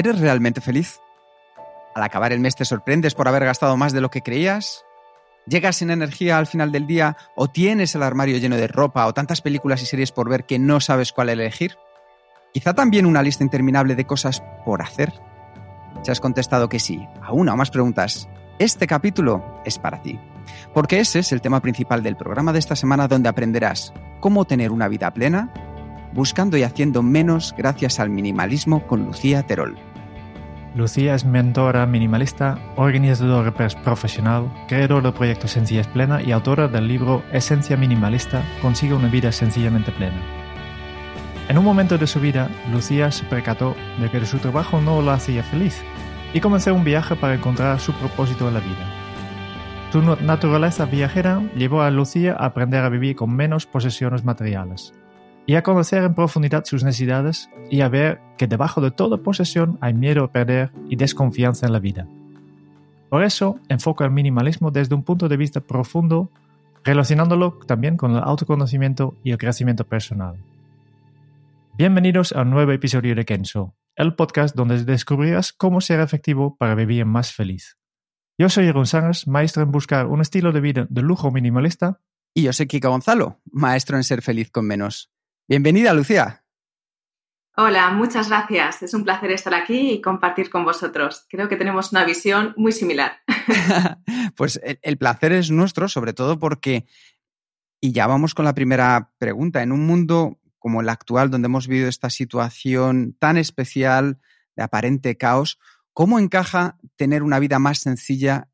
¿Eres realmente feliz? Al acabar el mes te sorprendes por haber gastado más de lo que creías ¿Llegas sin energía al final del día o tienes el armario lleno de ropa o tantas películas y series por ver que no sabes cuál elegir? Quizá también una lista interminable de cosas por hacer. Si has contestado que sí a una o más preguntas, este capítulo es para ti. Porque ese es el tema principal del programa de esta semana donde aprenderás cómo tener una vida plena, buscando y haciendo menos gracias al minimalismo con Lucía Terol. Lucía es mentora minimalista, organizadora profesional, creadora del proyecto Sencillez Plena y autora del libro Esencia Minimalista, Consigue una vida sencillamente plena. En un momento de su vida, Lucía se percató de que su trabajo no la hacía feliz y comenzó un viaje para encontrar su propósito en la vida. Su naturaleza viajera llevó a Lucía a aprender a vivir con menos posesiones materiales y a conocer en profundidad sus necesidades y a ver que debajo de toda posesión hay miedo a perder y desconfianza en la vida. Por eso enfoca el minimalismo desde un punto de vista profundo, relacionándolo también con el autoconocimiento y el crecimiento personal. Bienvenidos a un nuevo episodio de Kenso, el podcast donde descubrirás cómo ser efectivo para vivir más feliz. Yo soy Jeroen Sangers, maestro en buscar un estilo de vida de lujo minimalista. Y yo soy Kika Gonzalo, maestro en ser feliz con menos. Bienvenida, Lucía. Hola, muchas gracias. Es un placer estar aquí y compartir con vosotros. Creo que tenemos una visión muy similar. pues el, placer es nuestro, sobre todo porque, y ya vamos con la primera pregunta, en un mundo como el actual, donde hemos vivido esta situación tan especial de aparente caos, ¿cómo encaja tener una vida más sencilla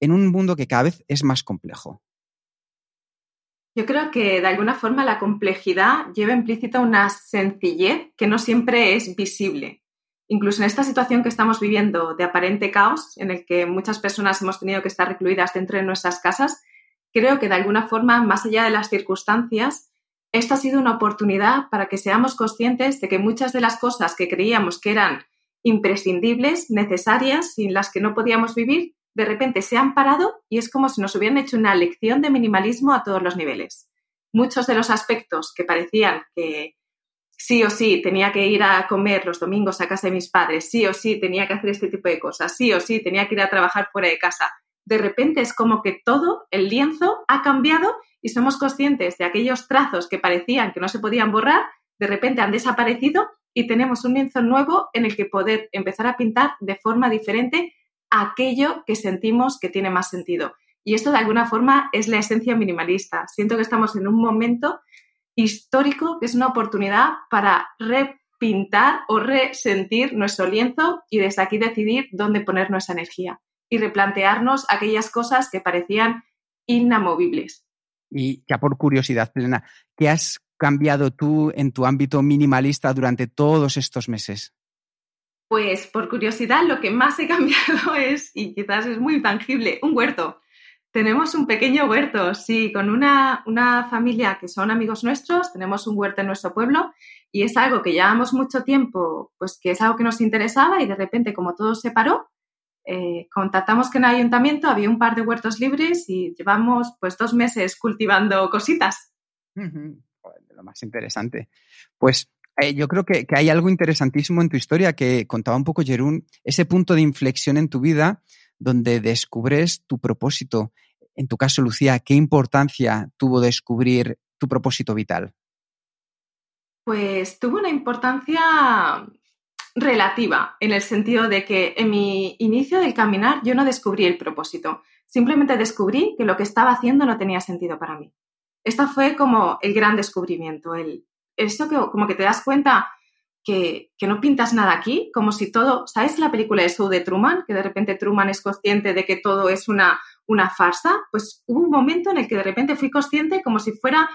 en un mundo que cada vez es más complejo? Yo creo que de alguna forma la complejidad lleva implícita una sencillez que no siempre es visible. Incluso en esta situación que estamos viviendo de aparente caos, en el que muchas personas hemos tenido que estar recluidas dentro de nuestras casas, creo que de alguna forma, más allá de las circunstancias, esta ha sido una oportunidad para que seamos conscientes de que muchas de las cosas que creíamos que eran imprescindibles, necesarias, sin las que no podíamos vivir, de repente se han parado y es como si nos hubieran hecho una lección de minimalismo a todos los niveles. Muchos de los aspectos que parecían que sí o sí tenía que ir a comer los domingos a casa de mis padres, sí o sí tenía que hacer este tipo de cosas, sí o sí tenía que ir a trabajar fuera de casa, de repente es como que todo el lienzo ha cambiado y somos conscientes de aquellos trazos que parecían que no se podían borrar, de repente han desaparecido y tenemos un lienzo nuevo en el que poder empezar a pintar de forma diferente aquello que sentimos que tiene más sentido. Y esto de alguna forma es la esencia minimalista. Siento que estamos en un momento histórico que es una oportunidad para repintar o resentir nuestro lienzo y desde aquí decidir dónde poner nuestra energía y replantearnos aquellas cosas que parecían inamovibles. Y ya por curiosidad plena, ¿qué has cambiado tú en tu ámbito minimalista durante todos estos meses? Pues por curiosidad, lo que más he cambiado es, y quizás es muy tangible, un huerto. Tenemos un pequeño huerto, sí, con una, familia que son amigos nuestros, tenemos un huerto en nuestro pueblo y es algo que llevamos mucho tiempo, pues que es algo que nos interesaba y de repente como todo se paró, eh, contactamos con el ayuntamiento, había un par de huertos libres y llevamos pues dos meses cultivando cositas. lo más interesante. Pues eh, yo creo que, hay algo interesantísimo en tu historia que contaba un poco Jerún, ese punto de inflexión en tu vida donde descubres tu propósito. En tu caso, Lucía, ¿qué importancia tuvo descubrir tu propósito vital? Pues tuvo una importancia relativa, en el sentido de que en mi inicio del caminar yo no descubrí el propósito, simplemente descubrí que lo que estaba haciendo no tenía sentido para mí. Esto fue como el gran descubrimiento, el eso que como que te das cuenta que, no pintas nada aquí, como si todo, ¿sabes la película de Show de Truman? Que de repente Truman es consciente de que todo es una, una farsa, pues hubo un momento en el que de repente fui consciente como si fuera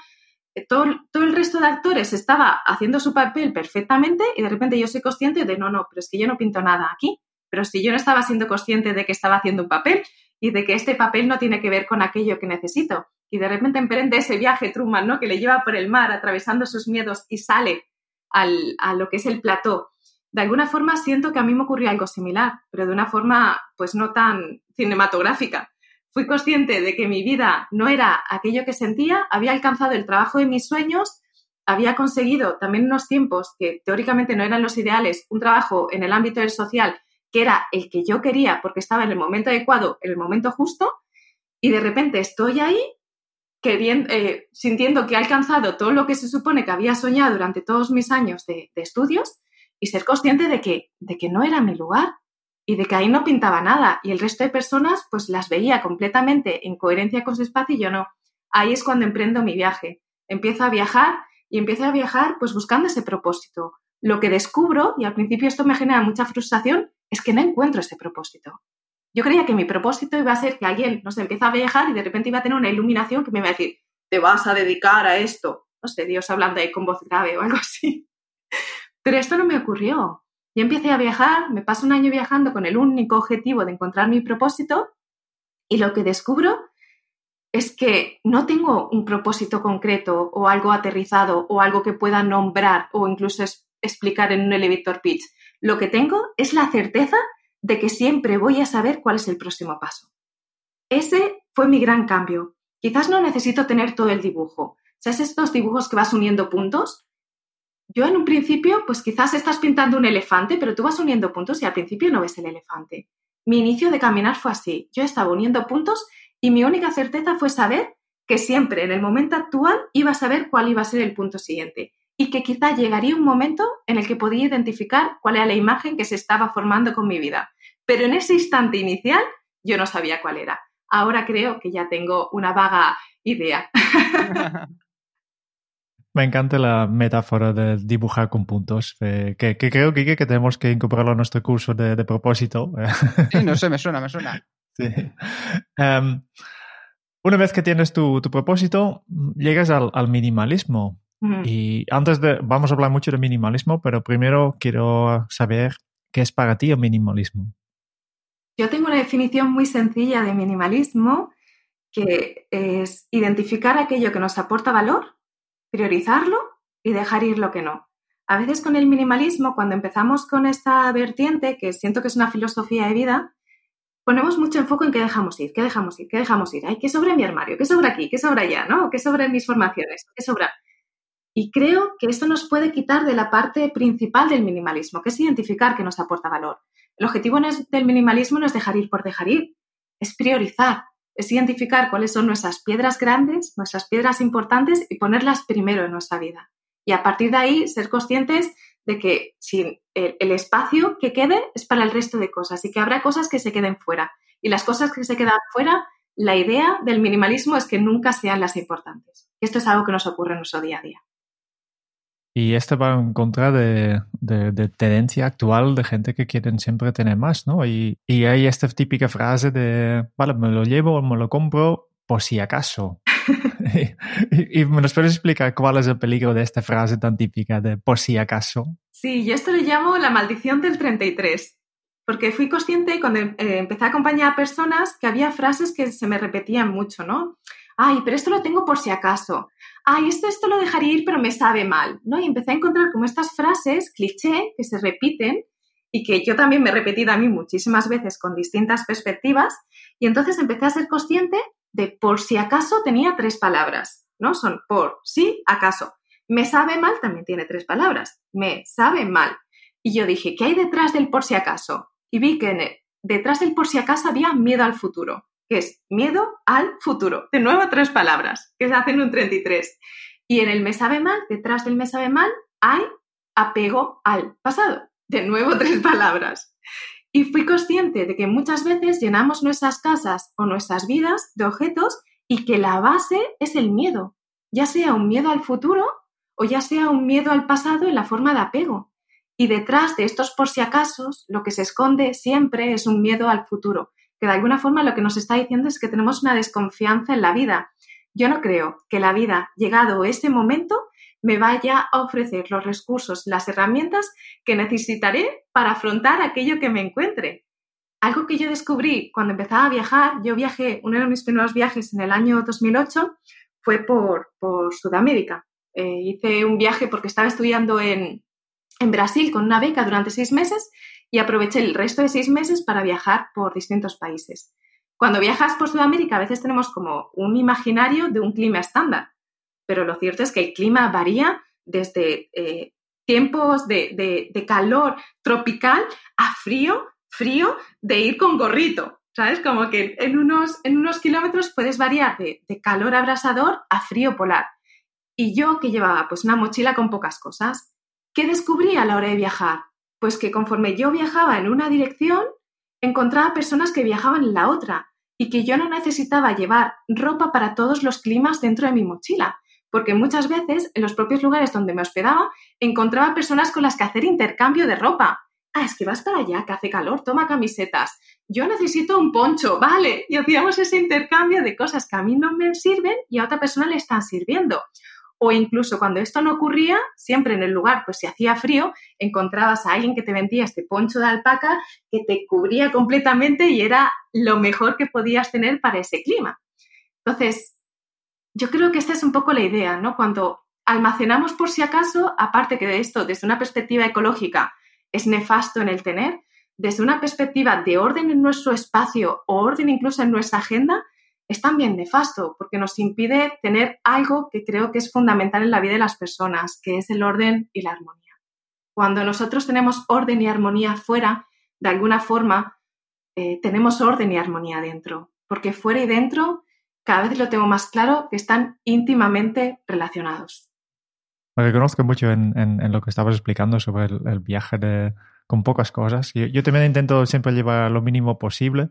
eh, todo, todo, el resto de actores estaba haciendo su papel perfectamente y de repente yo soy consciente de no, no, pero es que yo no pinto nada aquí. Pero si yo no estaba siendo consciente de que estaba haciendo un papel y de que este papel no tiene que ver con aquello que necesito. Y de repente emprende ese viaje Truman, ¿no? Que le lleva por el mar atravesando sus miedos y sale al, a lo que es el plató. De alguna forma siento que a mí me ocurrió algo similar, pero de una forma pues no tan cinematográfica fui consciente de que mi vida no era aquello que sentía, había alcanzado el trabajo de mis sueños, había conseguido también unos tiempos que teóricamente no eran los ideales, un trabajo en el ámbito del social que era el que yo quería porque estaba en el momento adecuado, en el momento justo, y de repente estoy ahí eh, sintiendo que he alcanzado todo lo que se supone que había soñado durante todos mis años de, de estudios y ser consciente de que, de que no era mi lugar, y de que ahí no pintaba nada y el resto de personas pues las veía completamente en coherencia con su espacio y yo no. Ahí es cuando emprendo mi viaje. Empiezo a viajar y empiezo a viajar pues buscando ese propósito. Lo que descubro, y al principio esto me genera mucha frustración, es que no encuentro ese propósito. Yo creía que mi propósito iba a ser que alguien, no sé, empieza a viajar y de repente iba a tener una iluminación que me iba a decir, te vas a dedicar a esto. No sé, Dios hablando ahí con voz grave o algo así. Pero esto no me ocurrió. Y empecé a viajar, me paso un año viajando con el único objetivo de encontrar mi propósito y lo que descubro es que no tengo un propósito concreto o algo aterrizado o algo que pueda nombrar o incluso explicar en un elevator pitch. Lo que tengo es la certeza de que siempre voy a saber cuál es el próximo paso. Ese fue mi gran cambio. Quizás no necesito tener todo el dibujo. ¿Sabes estos dibujos que vas uniendo puntos? yo en un principio, pues quizás estás pintando un elefante, pero tú vas uniendo puntos y al principio no ves el elefante. Mi inicio de caminar fue así. Yo estaba uniendo puntos y mi única certeza fue saber que siempre en el momento actual iba a saber cuál iba a ser el punto siguiente y que quizá llegaría un momento en el que podía identificar cuál era la imagen que se estaba formando con mi vida. Pero en ese instante inicial yo no sabía cuál era. Ahora creo que ya tengo una vaga idea. Me encanta la metáfora de dibujar con puntos, eh, que, creo que, que tenemos que incorporarlo a nuestro curso de, propósito. Sí, no sé, me suena, me suena. Sí. Em, una vez que tienes tu, propósito, llegas al, minimalismo. Y antes de, vamos a hablar mucho de minimalismo, pero primero quiero saber qué es para ti el minimalismo. Yo tengo una definición muy sencilla de minimalismo, que es identificar aquello que nos aporta valor priorizarlo y dejar ir lo que no. A veces con el minimalismo, cuando empezamos con esta vertiente, que siento que es una filosofía de vida, ponemos mucho enfoque en qué dejamos ir, qué dejamos ir, qué dejamos ir. Ay, ¿qué sobra mi armario? ¿Qué sobra aquí? ¿Qué sobra allá? ¿No? ¿Qué sobra en mis formaciones? ¿Qué sobra? Y creo que esto nos puede quitar de la parte principal del minimalismo, que es identificar qué nos aporta valor. El objetivo del minimalismo no es dejar ir por dejar ir, es priorizar, es identificar cuáles son nuestras piedras grandes, nuestras piedras importantes y ponerlas primero en nuestra vida. Y a partir de ahí ser conscientes de que si el, espacio que quede es para el resto de cosas y que habrá cosas que se queden fuera. Y las cosas que se quedan fuera, la idea del minimalismo es que nunca sean las importantes. Esto es algo que nos ocurre en nuestro día a día. Y esto va en contra de, de, tendencia actual de gente que quieren siempre tener más, ¿no? Y, y, hay esta típica frase de, vale, me lo llevo, me lo compro por si acaso. y, y, me nos puedes explicar cuál es el peligro de esta frase tan típica de por si acaso. Sí, yo esto le llamo la maldición del 33, porque fui consciente cuando eh, empecé a acompañar a personas que había frases que se me repetían mucho, ¿no? Ay, pero esto lo tengo por si acaso ay, esto, esto lo dejaría ir, pero me sabe mal, ¿no? Y empecé a encontrar como estas frases cliché que se repiten y que yo también me he repetido a mí muchísimas veces con distintas perspectivas y entonces empecé a ser consciente de por si acaso tenía tres palabras, ¿no? Son por si acaso. Me sabe mal también tiene tres palabras. Me sabe mal. Y yo dije, ¿qué hay detrás del por si acaso? Y vi que detrás del por si acaso había miedo al futuro que es miedo al futuro. De nuevo, tres palabras, que se hacen un 33. Y en el me sabe mal, detrás del me sabe mal, hay apego al pasado. De nuevo, tres palabras. Y fui consciente de que muchas veces llenamos nuestras casas o nuestras vidas de objetos y que la base es el miedo, ya sea un miedo al futuro o ya sea un miedo al pasado en la forma de apego. Y detrás de estos por si acaso, lo que se esconde siempre es un miedo al futuro que de alguna forma lo que nos está diciendo es que tenemos una desconfianza en la vida. Yo no creo que la vida, llegado ese momento, me vaya a ofrecer los recursos, las herramientas que necesitaré para afrontar aquello que me encuentre. Algo que yo descubrí cuando empezaba a viajar, yo viajé, uno de mis primeros viajes en el año 2008 fue por, Sudamérica. Eh, hice un viaje porque estaba estudiando en, en Brasil con una beca durante seis meses y aproveché el resto de seis meses para viajar por distintos países. Cuando viajas por Sudamérica a veces tenemos como un imaginario de un clima estándar, pero lo cierto es que el clima varía desde eh, tiempos de, calor tropical a frío, frío de ir con gorrito, ¿sabes? Como que en unos, en unos kilómetros puedes variar de, de calor abrasador a frío polar. Y yo que llevaba pues una mochila con pocas cosas, ¿qué descubrí a la hora de viajar? Pues que conforme yo viajaba en una dirección, encontraba personas que viajaban en la otra y que yo no necesitaba llevar ropa para todos los climas dentro de mi mochila, porque muchas veces en los propios lugares donde me hospedaba encontraba personas con las que hacer intercambio de ropa. Ah, es que vas para allá, que hace calor, toma camisetas. Yo necesito un poncho, vale. Y hacíamos ese intercambio de cosas que a mí no me sirven y a otra persona le están sirviendo o incluso cuando esto no ocurría, siempre en el lugar, pues si hacía frío, encontrabas a alguien que te vendía este poncho de alpaca que te cubría completamente y era lo mejor que podías tener para ese clima. Entonces, yo creo que esta es un poco la idea, ¿no? Cuando almacenamos por si acaso, aparte que de esto, desde una perspectiva ecológica, es nefasto en el tener, desde una perspectiva de orden en nuestro espacio o orden incluso en nuestra agenda, es también nefasto porque nos impide tener algo que creo que es fundamental en la vida de las personas, que es el orden y la armonía. Cuando nosotros tenemos orden y armonía fuera, de alguna forma, eh, tenemos orden y armonía dentro, porque fuera y dentro cada vez lo tengo más claro que están íntimamente relacionados. Me reconozco mucho en, lo que estabas explicando sobre el, viaje de, con pocas cosas. Yo, yo, también intento siempre llevar lo mínimo posible,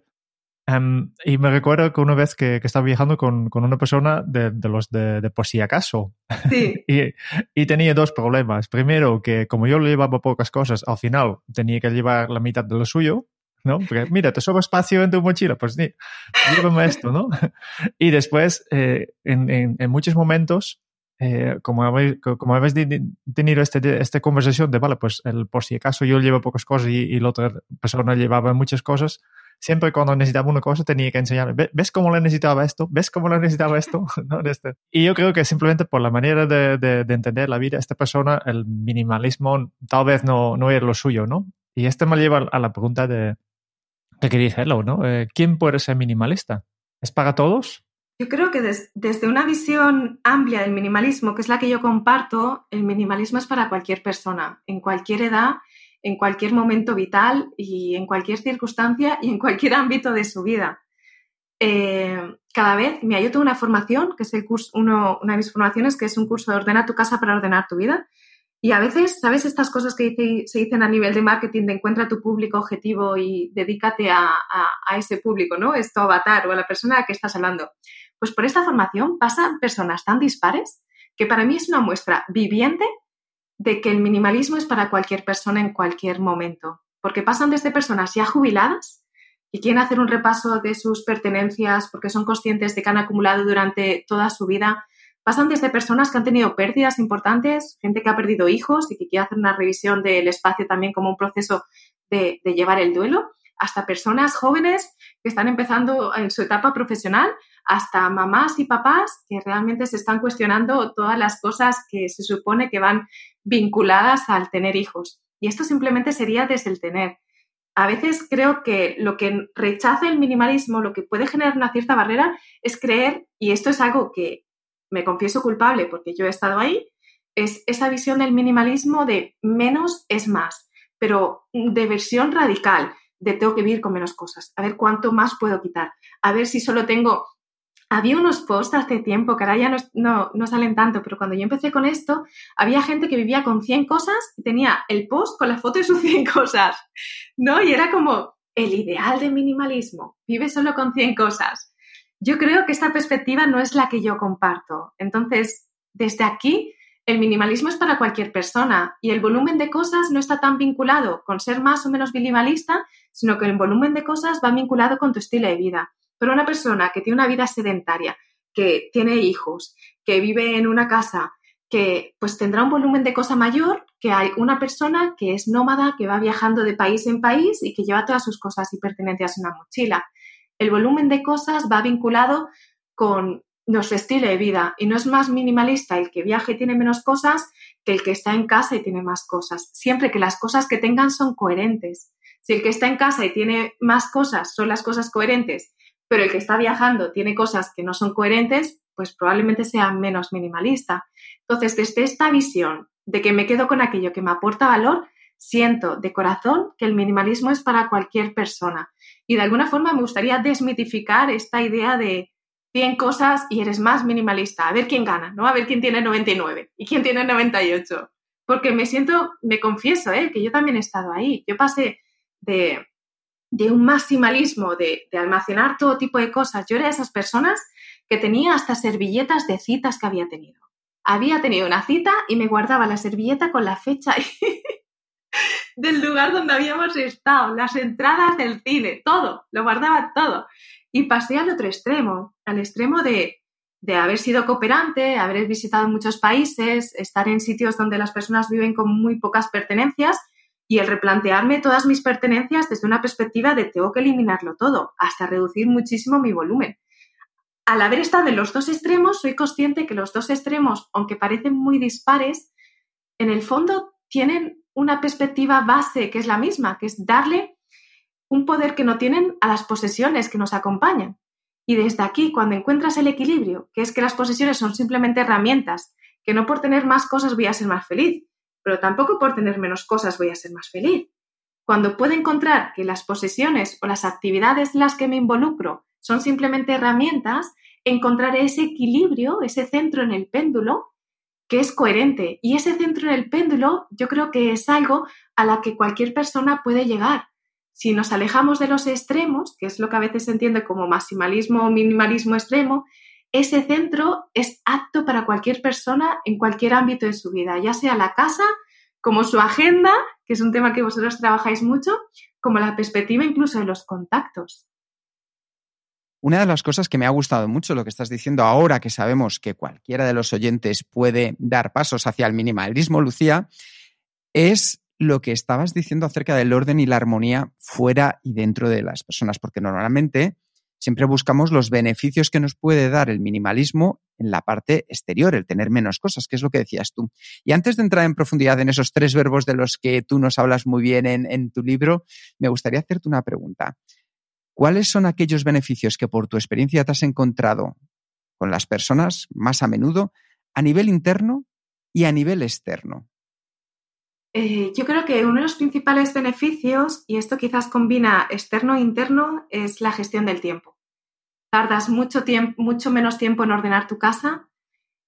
Em, y me recuerdo que una vez que, que estaba viajando con, con, una persona de, de los de, de, por si acaso. Sí. y, y, tenía dos problemas. Primero, que como yo le llevaba pocas cosas, al final tenía que llevar la mitad de lo suyo. ¿no? Porque mira, te sobra espacio en tu mochila, pues sí, llévame esto, ¿no? y después, eh, en, en, en, muchos momentos, eh, como habéis, como habéis tenido este, esta conversación de, vale, pues el, por si acaso yo llevo pocas cosas y, y la otra persona llevaba muchas cosas, siempre cuando necesitaba una cosa tenía que enseñar, ¿ves cómo le necesitaba esto? ¿Ves cómo le necesitaba esto? ¿No? Este. Y yo creo que simplemente por la manera de, de, entender la vida, esta persona, el minimalismo tal vez no, no era lo suyo, ¿no? Y esto me lleva a la pregunta de, que quería hacerlo, ¿no? Eh, ¿Quién puede ser minimalista? ¿Es para todos? Yo creo que desde una visión amplia del minimalismo, que es la que yo comparto, el minimalismo es para cualquier persona, en cualquier edad en cualquier momento vital y en cualquier circunstancia y en cualquier ámbito de su vida. Eh, cada vez, mira, yo tengo una formación, que es el curso, una de mis formaciones, que es un curso de Ordena tu casa para ordenar tu vida. Y a veces, ¿sabes estas cosas que se dicen a nivel de marketing de encuentra tu público objetivo y dedícate a, a, ese público, ¿no? Es tu avatar o a la persona a la que estás hablando. Pues por esta formación pasan personas tan dispares que para mí es una muestra viviente de que el minimalismo es para cualquier persona en cualquier momento, porque pasan desde personas ya jubiladas y quieren hacer un repaso de sus pertenencias porque son conscientes de que han acumulado durante toda su vida, pasan desde personas que han tenido pérdidas importantes, gente que ha perdido hijos y que quiere hacer una revisión del espacio también como un proceso de, de llevar el duelo, hasta personas jóvenes que están empezando en su etapa profesional hasta mamás y papás que realmente se están cuestionando todas las cosas que se supone que van vinculadas al tener hijos. Y esto simplemente sería desde el tener. A veces creo que lo que rechaza el minimalismo, lo que puede generar una cierta barrera, es creer, y esto es algo que me confieso culpable porque yo he estado ahí, es esa visión del minimalismo de menos es más, pero de versión radical, de tengo que vivir con menos cosas, a ver cuánto más puedo quitar, a ver si solo tengo había unos posts hace tiempo, que ahora ya no, no, salen tanto, pero cuando yo empecé con esto, había gente que vivía con 100 cosas y tenía el post con la foto de sus 100 cosas, ¿no? Y era como el ideal de minimalismo, vive solo con 100 cosas. Yo creo que esta perspectiva no es la que yo comparto. Entonces, desde aquí, El minimalismo es para cualquier persona y el volumen de cosas no está tan vinculado con ser más o menos minimalista, sino que el volumen de cosas va vinculado con tu estilo de vida. Pero una persona que tiene una vida sedentaria, que tiene hijos, que vive en una casa, que pues tendrá un volumen de cosa mayor que hay una persona que es nómada, que va viajando de país en país y que lleva todas sus cosas y pertenencias en una mochila. El volumen de cosas va vinculado con nuestro estilo de vida y no es más minimalista el que viaje y tiene menos cosas que el que está en casa y tiene más cosas. Siempre que las cosas que tengan son coherentes. Si el que está en casa y tiene más cosas son las cosas coherentes, pero el que está viajando tiene cosas que no son coherentes, pues probablemente sea menos minimalista. Entonces, desde esta visión de que me quedo con aquello que me aporta valor, siento de corazón que el minimalismo es para cualquier persona. Y de alguna forma me gustaría desmitificar esta idea de 100 cosas y eres más minimalista. A ver quién gana, ¿no? A ver quién tiene 99 y quién tiene 98. Porque me siento, me confieso, ¿eh? que yo también he estado ahí. Yo pasé de, un maximalismo, de, de almacenar todo tipo de cosas. Yo era de esas personas que tenía hasta servilletas de citas que había tenido. Había tenido una cita y me guardaba la servilleta con la fecha del lugar donde habíamos estado, las entradas del cine, todo, lo guardaba todo. Y pasé al otro extremo, al extremo de, de haber sido cooperante, haber visitado muchos países, estar en sitios donde las personas viven con muy pocas pertenencias y el replantearme todas mis pertenencias desde una perspectiva de tengo que eliminarlo todo, hasta reducir muchísimo mi volumen. Al haber estado en los dos extremos, soy consciente que los dos extremos, aunque parecen muy dispares, en el fondo tienen una perspectiva base que es la misma, que es darle un poder que no tienen a las posesiones que nos acompañan. Y desde aquí, cuando encuentras el equilibrio, que es que las posesiones son simplemente herramientas, que no por tener más cosas voy a ser más feliz, pero tampoco por tener menos cosas voy a ser más feliz. Cuando puedo encontrar que las posesiones o las actividades en las que me involucro son simplemente herramientas, encontraré ese equilibrio, ese centro en el péndulo que es coherente. Y ese centro en el péndulo yo creo que es algo a la que cualquier persona puede llegar si nos alejamos de los extremos, que es lo que a veces se entiende como maximalismo o minimalismo extremo, ese centro es apto para cualquier persona en cualquier ámbito de su vida, ya sea la casa, como su agenda, que es un tema que vosotros trabajáis mucho, como la perspectiva incluso de los contactos. Una de las cosas que me ha gustado mucho lo que estás diciendo ahora que sabemos que cualquiera de los oyentes puede dar pasos hacia el minimalismo, Lucía, es lo que estabas diciendo acerca del orden y la armonía fuera y dentro de las personas, porque normalmente siempre buscamos los beneficios que nos puede dar el minimalismo en la parte exterior, el tener menos cosas, que es lo que decías tú. Y antes de entrar en profundidad en esos tres verbos de los que tú nos hablas muy bien en, tu libro, me gustaría hacerte una pregunta. ¿Cuáles son aquellos beneficios que por tu experiencia te has encontrado con las personas más a menudo a nivel interno y a nivel externo? Eh, yo creo que uno de los principales beneficios, y esto quizás combina externo e interno, es la gestión del tiempo. Tardas mucho, tiempo, mucho menos tiempo en ordenar tu casa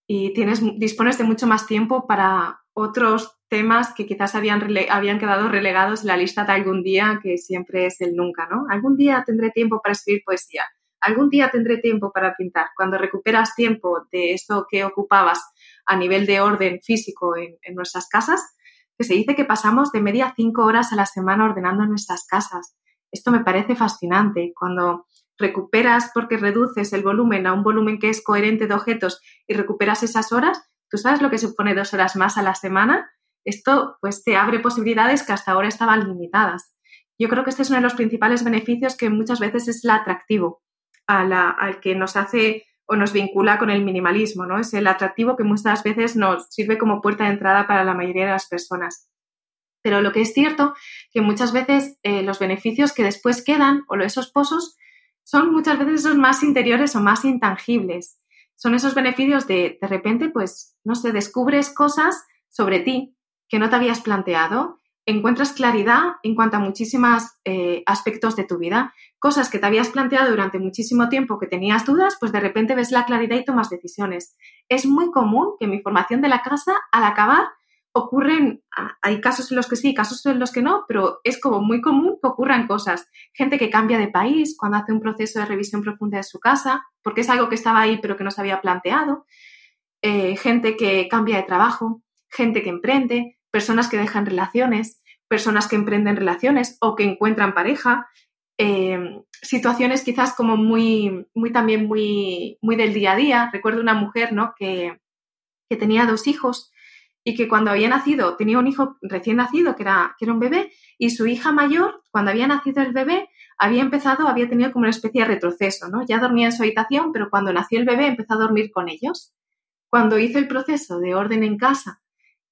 y tienes, dispones de mucho más tiempo para otros temas que quizás habían, habían quedado relegados en la lista de algún día, que siempre es el nunca, ¿no? Algún día tendré tiempo para escribir poesía, algún día tendré tiempo para pintar. Cuando recuperas tiempo de eso que ocupabas a nivel de orden físico en, en nuestras casas, que se dice que pasamos de media cinco horas a la semana ordenando nuestras casas. Esto me parece fascinante. Cuando recuperas porque reduces el volumen a un volumen que es coherente de objetos y recuperas esas horas, ¿tú sabes lo que supone dos horas más a la semana? Esto pues te abre posibilidades que hasta ahora estaban limitadas. Yo creo que este es uno de los principales beneficios que muchas veces es el atractivo al que nos hace o nos vincula con el minimalismo, ¿no? Es el atractivo que muchas veces nos sirve como puerta de entrada para la mayoría de las personas. Pero lo que es cierto que muchas veces eh, los beneficios que después quedan o esos pozos son muchas veces esos más interiores o más intangibles. Son esos beneficios de de repente, pues, no sé, descubres cosas sobre ti que no te habías planteado encuentras claridad en cuanto a muchísimos eh, aspectos de tu vida. Cosas que te habías planteado durante muchísimo tiempo que tenías dudas, pues de repente ves la claridad y tomas decisiones. Es muy común que mi formación de la casa, al acabar, ocurren, hay casos en los que sí, casos en los que no, pero es como muy común que ocurran cosas. Gente que cambia de país cuando hace un proceso de revisión profunda de su casa, porque es algo que estaba ahí pero que no se había planteado. eh, gente que cambia de trabajo, gente que emprende, personas que dejan relaciones, personas que emprenden relaciones o que encuentran pareja, eh, situaciones quizás como muy, muy también muy, muy del día a día. Recuerdo una mujer, ¿no? Que, que tenía dos hijos y que cuando había nacido, tenía un hijo recién nacido, que era, que era un bebé, y su hija mayor, cuando había nacido el bebé, había empezado, había tenido como una especie de retroceso, ¿no? Ya dormía en su habitación, pero cuando nació el bebé empezó a dormir con ellos. Cuando hizo el proceso de orden en casa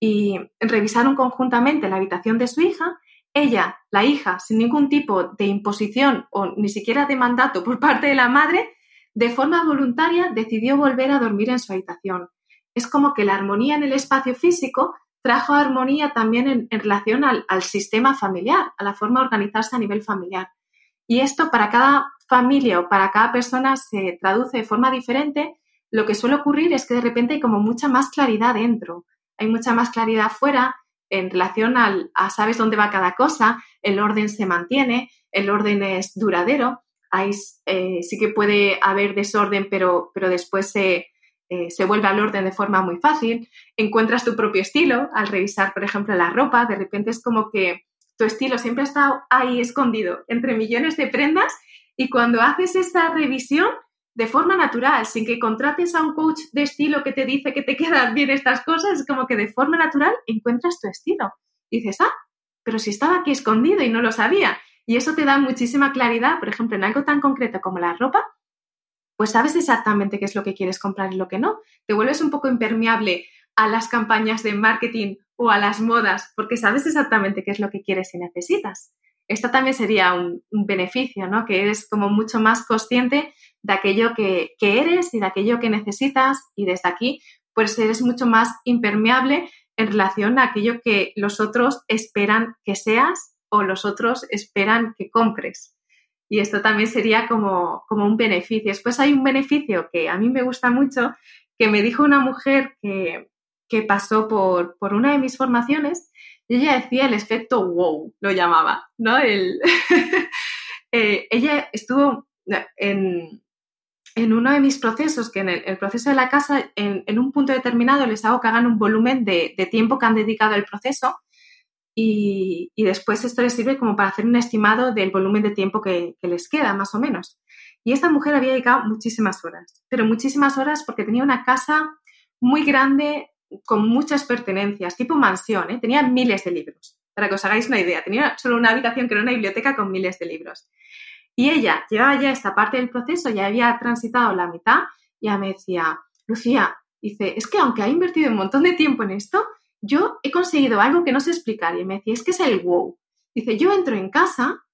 y revisaron conjuntamente la habitación de su hija, ella, la hija, sin ningún tipo de imposición o ni siquiera de mandato por parte de la madre, de forma voluntaria decidió volver a dormir en su habitación. Es como que la armonía en el espacio físico trajo armonía también en, relación al, sistema familiar, a la forma de organizarse a nivel familiar. Y esto para cada familia o para cada persona se traduce de forma diferente. Lo que suele ocurrir es que de repente hay como mucha más claridad dentro hay mucha más claridad fuera en relación al, a sabes dónde va cada cosa, el orden se mantiene, el orden es duradero, hay, eh, sí que puede haber desorden, pero, pero después se, eh, se vuelve al orden de forma muy fácil, encuentras tu propio estilo al revisar, por ejemplo, la ropa, de repente es como que tu estilo siempre ha estado ahí escondido entre millones de prendas y cuando haces esa revisión de forma natural, sin que contrates a un coach de estilo que te dice que te quedan bien estas cosas, es como que de forma natural encuentras tu estilo. Y dices, ah, pero si estaba aquí escondido y no lo sabía. Y eso te da muchísima claridad, por ejemplo, en algo tan concreto como la ropa, pues sabes exactamente qué es lo que quieres comprar y lo que no. Te vuelves un poco impermeable a las campañas de marketing o a las modas porque sabes exactamente qué es lo que quieres y necesitas. Esto también sería un, beneficio, ¿no? Que eres como mucho más consciente de aquello que, eres y de aquello que necesitas y desde aquí pues eres mucho más impermeable en relación a aquello que los otros esperan que seas o los otros esperan que compres. Y esto también sería como, como un beneficio. Después hay un beneficio que a mí me gusta mucho, que me dijo una mujer que, que pasó por, por, una de mis formaciones y ella decía el efecto wow, lo llamaba, ¿no? El, eh, ella estuvo en, en uno de mis procesos, que en el, proceso de la casa, en, un punto determinado les hago que hagan un volumen de, tiempo que han dedicado al proceso y, después esto les sirve como para hacer un estimado del volumen de tiempo que, les queda, más o menos. Y esta mujer había dedicado muchísimas horas, pero muchísimas horas porque tenía una casa muy grande con muchas pertenencias, tipo mansión, ¿eh? tenía miles de libros, para que os hagáis una idea. Tenía solo una habitación que era una biblioteca con miles de libros. Y ella llevaba ya esta parte del proceso, ya había transitado la mitad, y me decía, Lucía, dice, es que aunque ha invertido un montón de tiempo en esto, yo he conseguido algo que no sé explicar. Y me decía, es que es el wow. Dice, yo entro en casa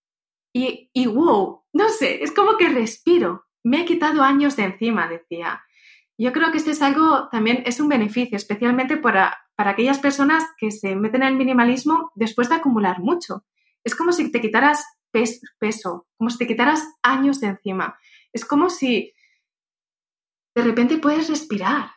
y, y wow, no sé, es como que respiro. Me he quitado años de encima, decía. Yo creo que este es algo, también es un beneficio, especialmente para, para aquellas personas que se meten en el minimalismo después de acumular mucho. Es como si te quitaras peso, como si te quitaras años de encima. Es como si de repente puedes respirar.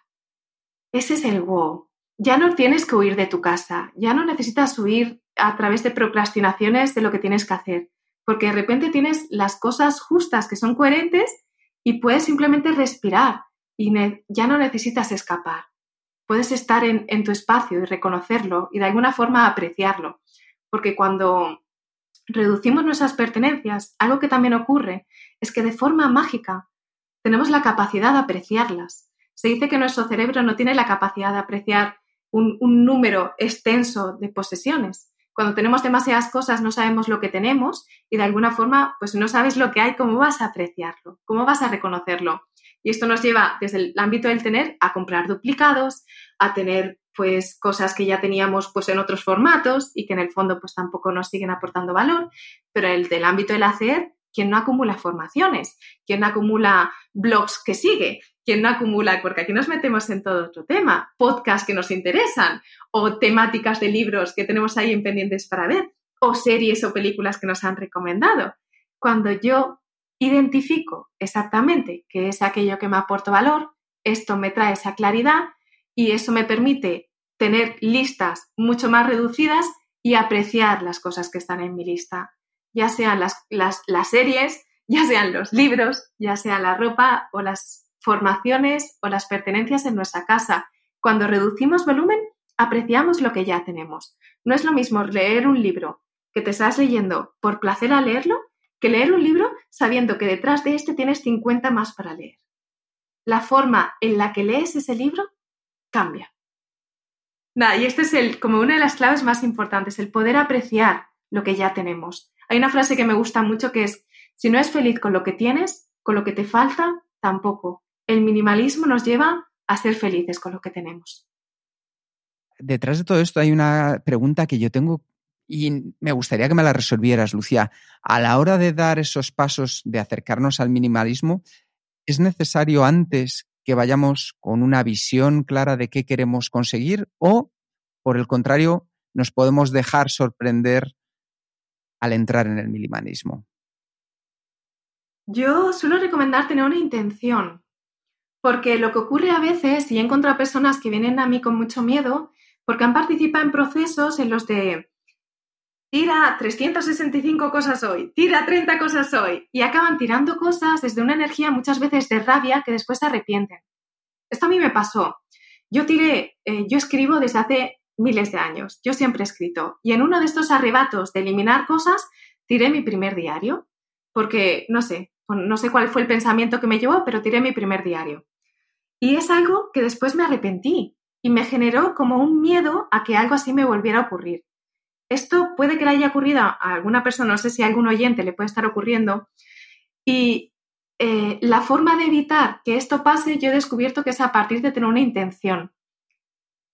Ese es el wow. Ya no tienes que huir de tu casa, ya no necesitas huir a través de procrastinaciones de lo que tienes que hacer, porque de repente tienes las cosas justas que son coherentes y puedes simplemente respirar y ya no necesitas escapar. Puedes estar en, en tu espacio y reconocerlo y de alguna forma apreciarlo, porque cuando reducimos nuestras pertenencias, algo que también ocurre es que de forma mágica tenemos la capacidad de apreciarlas. Se dice que nuestro cerebro no tiene la capacidad de apreciar un, número extenso de posesiones. Cuando tenemos demasiadas cosas no sabemos lo que tenemos y de alguna forma pues no sabes lo que hay, ¿cómo vas a apreciarlo? ¿Cómo vas a reconocerlo? Y esto nos lleva desde el ámbito del tener a comprar duplicados, a tener pues cosas que ya teníamos pues en otros formatos y que en el fondo pues tampoco nos siguen aportando valor, pero el del ámbito del hacer, quien no acumula formaciones, quien no acumula blogs que sigue, quien no acumula, porque aquí nos metemos en todo otro tema, podcasts que nos interesan o temáticas de libros que tenemos ahí en pendientes para ver o series o películas que nos han recomendado. Cuando yo identifico exactamente qué es aquello que me aporta valor, esto me trae esa claridad y eso me permite tener listas mucho más reducidas y apreciar las cosas que están en mi lista, ya sean las, las, series, ya sean los libros, ya sea la ropa o las formaciones o las pertenencias en nuestra casa. Cuando reducimos volumen, apreciamos lo que ya tenemos. No es lo mismo leer un libro que te estás leyendo por placer a leerlo que leer un libro sabiendo que detrás de este tienes 50 más para leer. La forma en la que lees ese libro cambia. Nada, y esta es el, como una de las claves más importantes, el poder apreciar lo que ya tenemos. Hay una frase que me gusta mucho que es, si no es feliz con lo que tienes, con lo que te falta, tampoco. El minimalismo nos lleva a ser felices con lo que tenemos. Detrás de todo esto hay una pregunta que yo tengo y me gustaría que me la resolvieras, Lucía. A la hora de dar esos pasos de acercarnos al minimalismo, ¿es necesario antes que vayamos con una visión clara de qué queremos conseguir o, por el contrario, nos podemos dejar sorprender al entrar en el minimalismo? Yo suelo recomendar tener una intención, porque lo que ocurre a veces, y he encontrado personas que vienen a mí con mucho miedo, porque han participado en procesos en los de tira 365 cosas hoy, tira 30 cosas hoy, y acaban tirando cosas desde una energía muchas veces de rabia que después se arrepienten. Esto a mí me pasó. Yo tiré, eh, yo escribo desde hace miles de años, yo siempre he escrito, y en uno de estos arrebatos de eliminar cosas, tiré mi primer diario, porque no sé, no sé cuál fue el pensamiento que me llevó, pero tiré mi primer diario. Y es algo que después me arrepentí y me generó como un miedo a que algo así me volviera a ocurrir. Esto puede que le haya ocurrido a alguna persona, no sé si a algún oyente le puede estar ocurriendo. Y eh, la forma de evitar que esto pase, yo he descubierto que es a partir de tener una intención.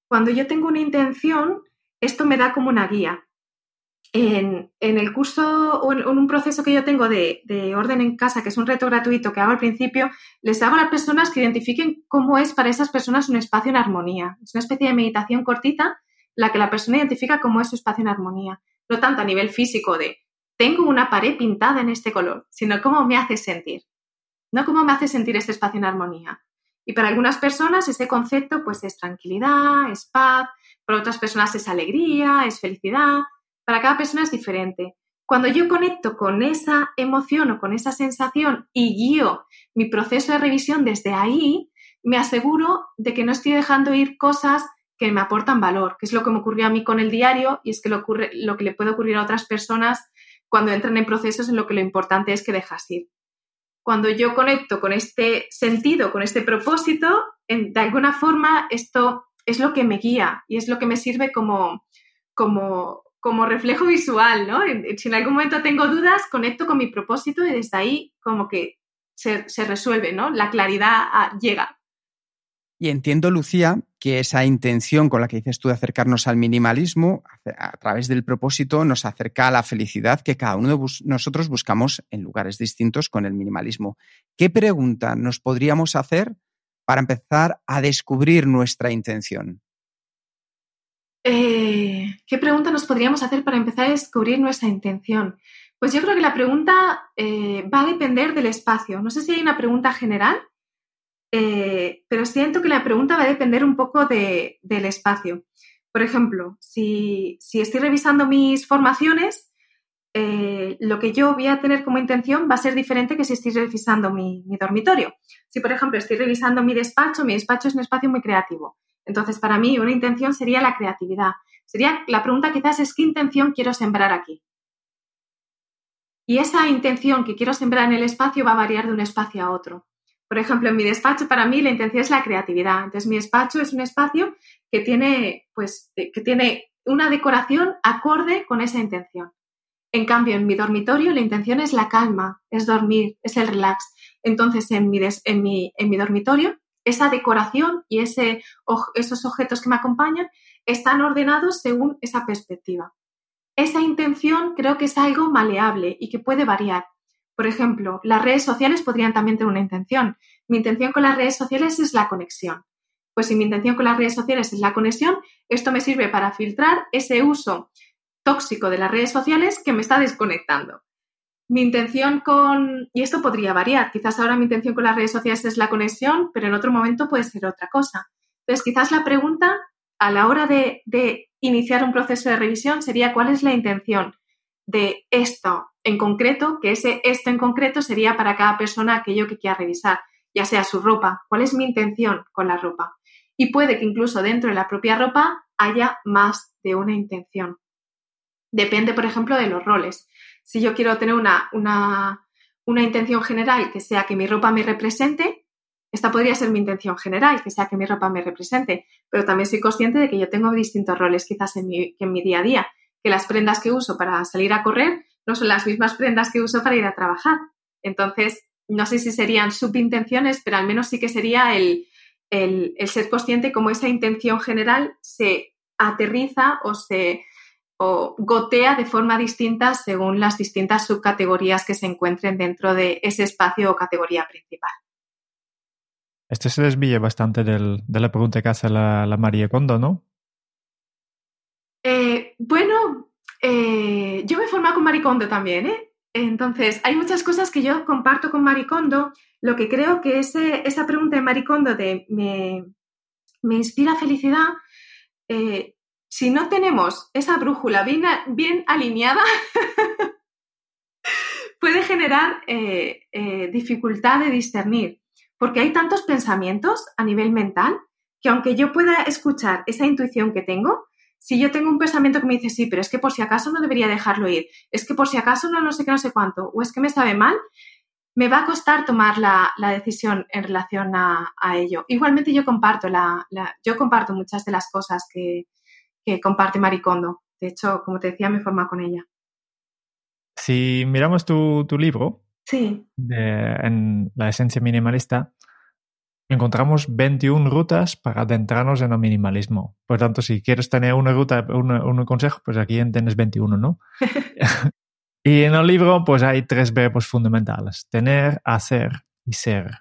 Cuando yo tengo una intención, esto me da como una guía. En, el curso o en, un proceso que yo tengo de, de, orden en casa, que es un reto gratuito que hago al principio, les hago a las personas que identifiquen cómo es para esas personas un espacio en armonía. Es una especie de meditación cortita la que la persona identifica como es su espacio en armonía. No tanto a nivel físico de tengo una pared pintada en este color, sino cómo me hace sentir. No cómo me hace sentir este espacio en armonía. Y para algunas personas ese concepto pues es tranquilidad, es paz, para otras personas es alegría, es felicidad. Para cada persona es diferente. Cuando yo conecto con esa emoción o con esa sensación y guío mi proceso de revisión desde ahí, me aseguro de que no estoy dejando ir cosas que me aportan valor, que es lo que me ocurrió a mí con el diario y es que lo, que le puede ocurrir a otras personas cuando entran en procesos en lo que lo importante es que dejas ir. Cuando yo conecto con este sentido, con este propósito, de alguna forma esto es lo que me guía y es lo que me sirve como, como, como reflejo visual, ¿no? Si en algún momento tengo dudas, conecto con mi propósito y desde ahí como que se, resuelve, ¿no? La claridad ah, llega. Y entiendo, Lucía, que esa intención con la que dices tú de acercarnos al minimalismo, a través del propósito, nos acerca a la felicidad que cada uno de nosotros buscamos en lugares distintos con el minimalismo. ¿Qué pregunta nos podríamos hacer para empezar a descubrir nuestra intención? Eh, ¿Qué pregunta nos podríamos hacer para empezar a descubrir nuestra intención? Pues yo creo que la pregunta eh, va a depender del espacio. No sé si hay una pregunta general eh, pero siento que la pregunta va a depender un poco del espacio. Por ejemplo, si, estoy revisando mis formaciones, lo que yo voy a tener como intención va a ser diferente que si estoy revisando mi, dormitorio. Si, por ejemplo, estoy revisando mi despacho, mi despacho es un espacio muy creativo. Entonces, para mí, una intención sería la creatividad. Sería, la pregunta quizás es, ¿qué intención quiero sembrar aquí? Y esa intención que quiero sembrar en el espacio va a variar de un espacio a otro. Por ejemplo, en mi despacho, para mí la intención es la creatividad. Entonces, mi despacho es un espacio que tiene, pues, que tiene una decoración acorde con esa intención. En cambio, en mi dormitorio la intención es la calma, es dormir, es el relax. Entonces, en mi, en mi, en mi dormitorio, esa decoración y ese, esos objetos que me acompañan están ordenados según esa perspectiva. Esa intención creo que es algo maleable y que puede variar. Por ejemplo, las redes sociales podrían también tener una intención. Mi intención con las redes sociales es la conexión. Pues si mi intención con las redes sociales es la conexión, esto me sirve para filtrar ese uso tóxico de las redes sociales que me está desconectando. Mi intención con, y esto podría variar, quizás ahora mi intención con las redes sociales es la conexión, pero en otro momento puede ser otra cosa. Entonces, quizás la pregunta a la hora de, iniciar un proceso de revisión sería cuál es la intención de esto en concreto, que ese esto en concreto sería para cada persona aquello que quiera revisar. ya sea su ropa, cuál es mi intención con la ropa. Y puede que incluso dentro de la propia ropa haya más de una intención. Depende, por ejemplo, de los roles. Si yo quiero tener una, una, una intención general que sea que mi ropa me represente, esta podría ser mi intención general, que sea que mi ropa me represente, pero también soy consciente de que yo tengo distintos roles quizás en mi, en mi día a día, que las prendas que uso para salir a correr no son las mismas prendas que uso para ir a trabajar. Entonces, no sé si serían subintenciones, pero al menos sí que sería el, el, ser consciente cómo esa intención general se aterriza o se o gotea de forma distinta según las distintas subcategorías que se encuentren dentro de ese espacio o categoría principal. Este se desvía bastante del, de la pregunta que hace la, la María Kondo, ¿no? Eh, bueno, eh, yo me he formado con Marie Kondo también, ¿eh? Entonces, hay muchas cosas que yo comparto con Marie Kondo. Lo que creo que ese, esa pregunta de Marie Kondo de me, me inspira felicidad, eh, si no tenemos esa brújula bien, bien alineada, puede generar eh, dificultad de discernir porque hay tantos pensamientos a nivel mental que aunque yo pueda escuchar esa intuición que tengo, si yo tengo un pensamiento que me dice, sí, pero es que por si acaso no debería dejarlo ir, es que por si acaso no, no sé qué, no sé cuánto, o es que me sabe mal, me va a costar tomar la, decisión en relación a, ello. Igualmente yo comparto, la, yo comparto muchas de las cosas que, comparte Maricondo. De hecho, como te decía, me forma con ella. Si miramos tu, tu libro, Sí. en la esencia minimalista, encontramos 21 rutas para adentrarnos en el minimalismo. Por tanto, si quieres tener una ruta, un consejo, pues aquí tienes 21, ¿no? y en el libro, pues hay tres verbos fundamentales: tener, hacer y ser.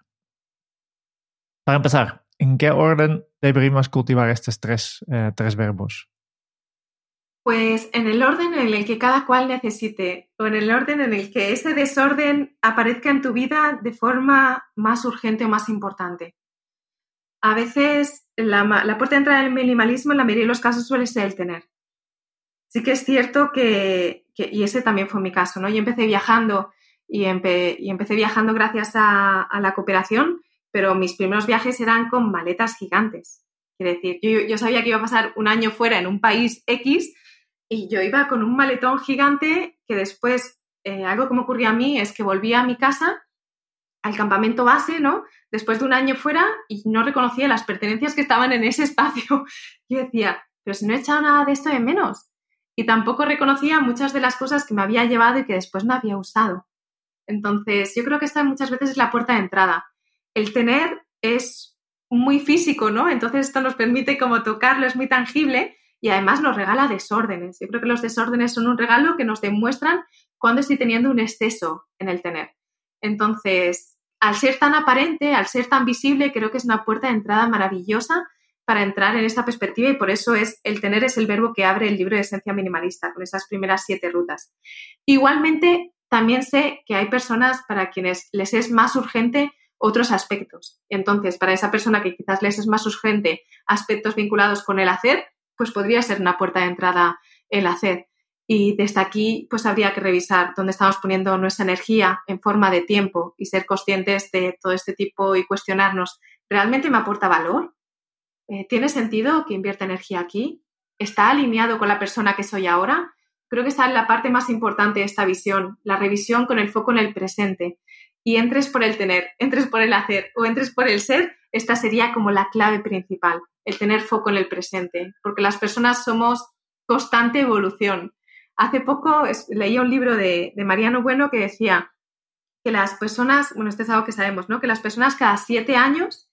Para empezar, ¿en qué orden deberíamos cultivar estos tres, eh, tres verbos? Pues en el orden en el que cada cual necesite o en el orden en el que ese desorden aparezca en tu vida de forma más urgente o más importante. A veces la, puerta de entrada del minimalismo en la mayoría de los casos suele ser el tener. Sí que es cierto que, y ese también fue mi caso, ¿no? Yo empecé viajando y, empecé viajando gracias a, la cooperación, pero mis primeros viajes eran con maletas gigantes. Quiere decir, yo, sabía que iba a pasar un año fuera en un país X y yo iba con un maletón gigante que después, eh, algo que me ocurría a mí es que volvía a mi casa, al campamento base, ¿no? Después de un año fuera y no reconocía las pertenencias que estaban en ese espacio. Yo decía, pero si no he echado nada de esto de menos. Y tampoco reconocía muchas de las cosas que me había llevado y que después no había usado. Entonces, yo creo que esta muchas veces es la puerta de entrada. El tener es muy físico, ¿no? Entonces esto nos permite como tocarlo, es muy tangible y además nos regala desórdenes. Yo creo que los desórdenes son un regalo que nos demuestran cuando estoy teniendo un exceso en el tener. Entonces, al ser tan aparente, al ser tan visible, creo que es una puerta de entrada maravillosa para entrar en esta perspectiva y por eso es el tener es el verbo que abre el libro de esencia minimalista con esas primeras siete rutas. Igualmente, también sé que hay personas para quienes les es más urgente otros aspectos. Entonces, para esa persona que quizás les es más urgente aspectos vinculados con el hacer, pues podría ser una puerta de entrada el hacer. Y desde aquí, pues habría que revisar dónde estamos poniendo nuestra energía en forma de tiempo y ser conscientes de todo este tipo y cuestionarnos, ¿realmente me aporta valor? Eh, ¿Tiene sentido que invierta energía aquí? ¿Está alineado con la persona que soy ahora? Creo que está en la parte más importante de esta visión, la revisión con el foco en el presente. Y entres por el tener, entres por el hacer o entres por el ser, esta sería como la clave principal el tener foco en el presente, porque las personas somos constante evolución. Hace poco leí un libro de, Mariano Bueno que decía que las personas, bueno, esto es algo que sabemos, ¿no? Que las personas cada siete años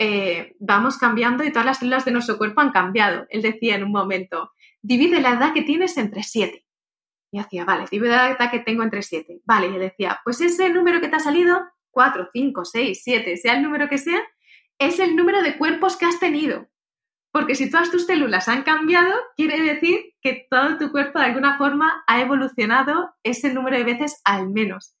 eh, vamos cambiando y todas las células de nuestro cuerpo han cambiado. Él decía en un momento, divide la edad que tienes entre siete. Y hacía, vale, divide la edad que tengo entre siete. Vale, y decía, pues ese número que te ha salido, cuatro, cinco, seis, siete, sea el número que sea, es el número de cuerpos que has tenido. Porque si todas tus células han cambiado, quiere decir que todo tu cuerpo de alguna forma ha evolucionado ese número de veces al menos.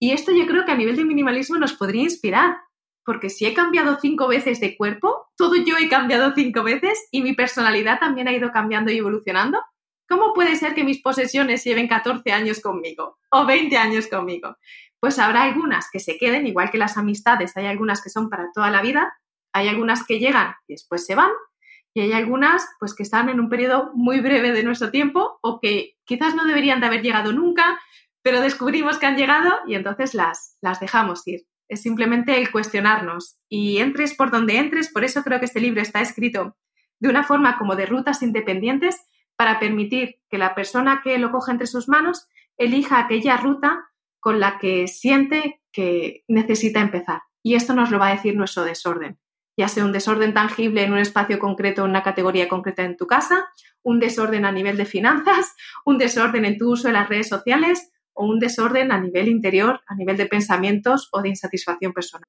Y esto yo creo que a nivel de minimalismo nos podría inspirar, porque si he cambiado cinco veces de cuerpo, todo yo he cambiado cinco veces y mi personalidad también ha ido cambiando y evolucionando, ¿cómo puede ser que mis posesiones lleven 14 años conmigo o 20 años conmigo? pues habrá algunas que se queden, igual que las amistades, hay algunas que son para toda la vida, hay algunas que llegan y después se van, y hay algunas pues que están en un periodo muy breve de nuestro tiempo o que quizás no deberían de haber llegado nunca, pero descubrimos que han llegado y entonces las, las dejamos ir. Es simplemente el cuestionarnos y entres por donde entres, por eso creo que este libro está escrito de una forma como de rutas independientes para permitir que la persona que lo coja entre sus manos elija aquella ruta con la que siente que necesita empezar. Y esto nos lo va a decir nuestro desorden, ya sea un desorden tangible en un espacio concreto, en una categoría concreta en tu casa, un desorden a nivel de finanzas, un desorden en tu uso de las redes sociales o un desorden a nivel interior, a nivel de pensamientos o de insatisfacción personal.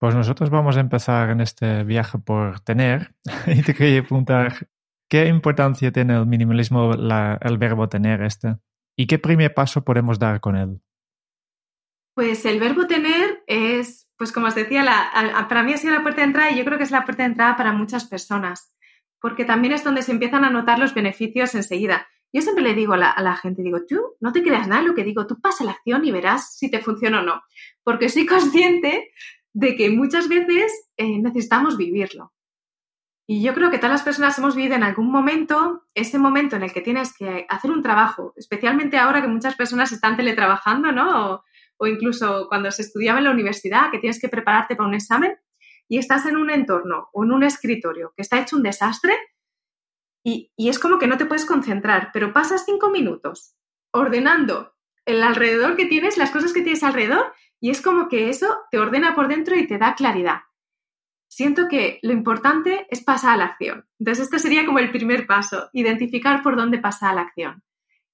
Pues nosotros vamos a empezar en este viaje por tener. y te quería preguntar, ¿qué importancia tiene el minimalismo, la, el verbo tener este? ¿Y qué primer paso podemos dar con él? Pues el verbo tener es, pues como os decía, la, para mí ha sido la puerta de entrada y yo creo que es la puerta de entrada para muchas personas, porque también es donde se empiezan a notar los beneficios enseguida. Yo siempre le digo a la, gente, digo, tú no te creas nada lo que digo, tú pasa la acción y verás si te funciona o no, porque soy consciente de que muchas veces eh, necesitamos vivirlo. Y yo creo que todas las personas hemos vivido en algún momento ese momento en el que tienes que hacer un trabajo, especialmente ahora que muchas personas están teletrabajando, ¿no? O, incluso cuando se estudiaba en la universidad, que tienes que prepararte para un examen y estás en un entorno o en un escritorio que está hecho un desastre y es como que no te puedes concentrar, pero pasas cinco minutos ordenando el alrededor que tienes, las cosas que tienes alrededor y es como que eso te ordena por dentro y te da claridad. Siento que lo importante es pasar a la acción. Entonces, este sería como el primer paso, identificar por dónde pasa a la acción.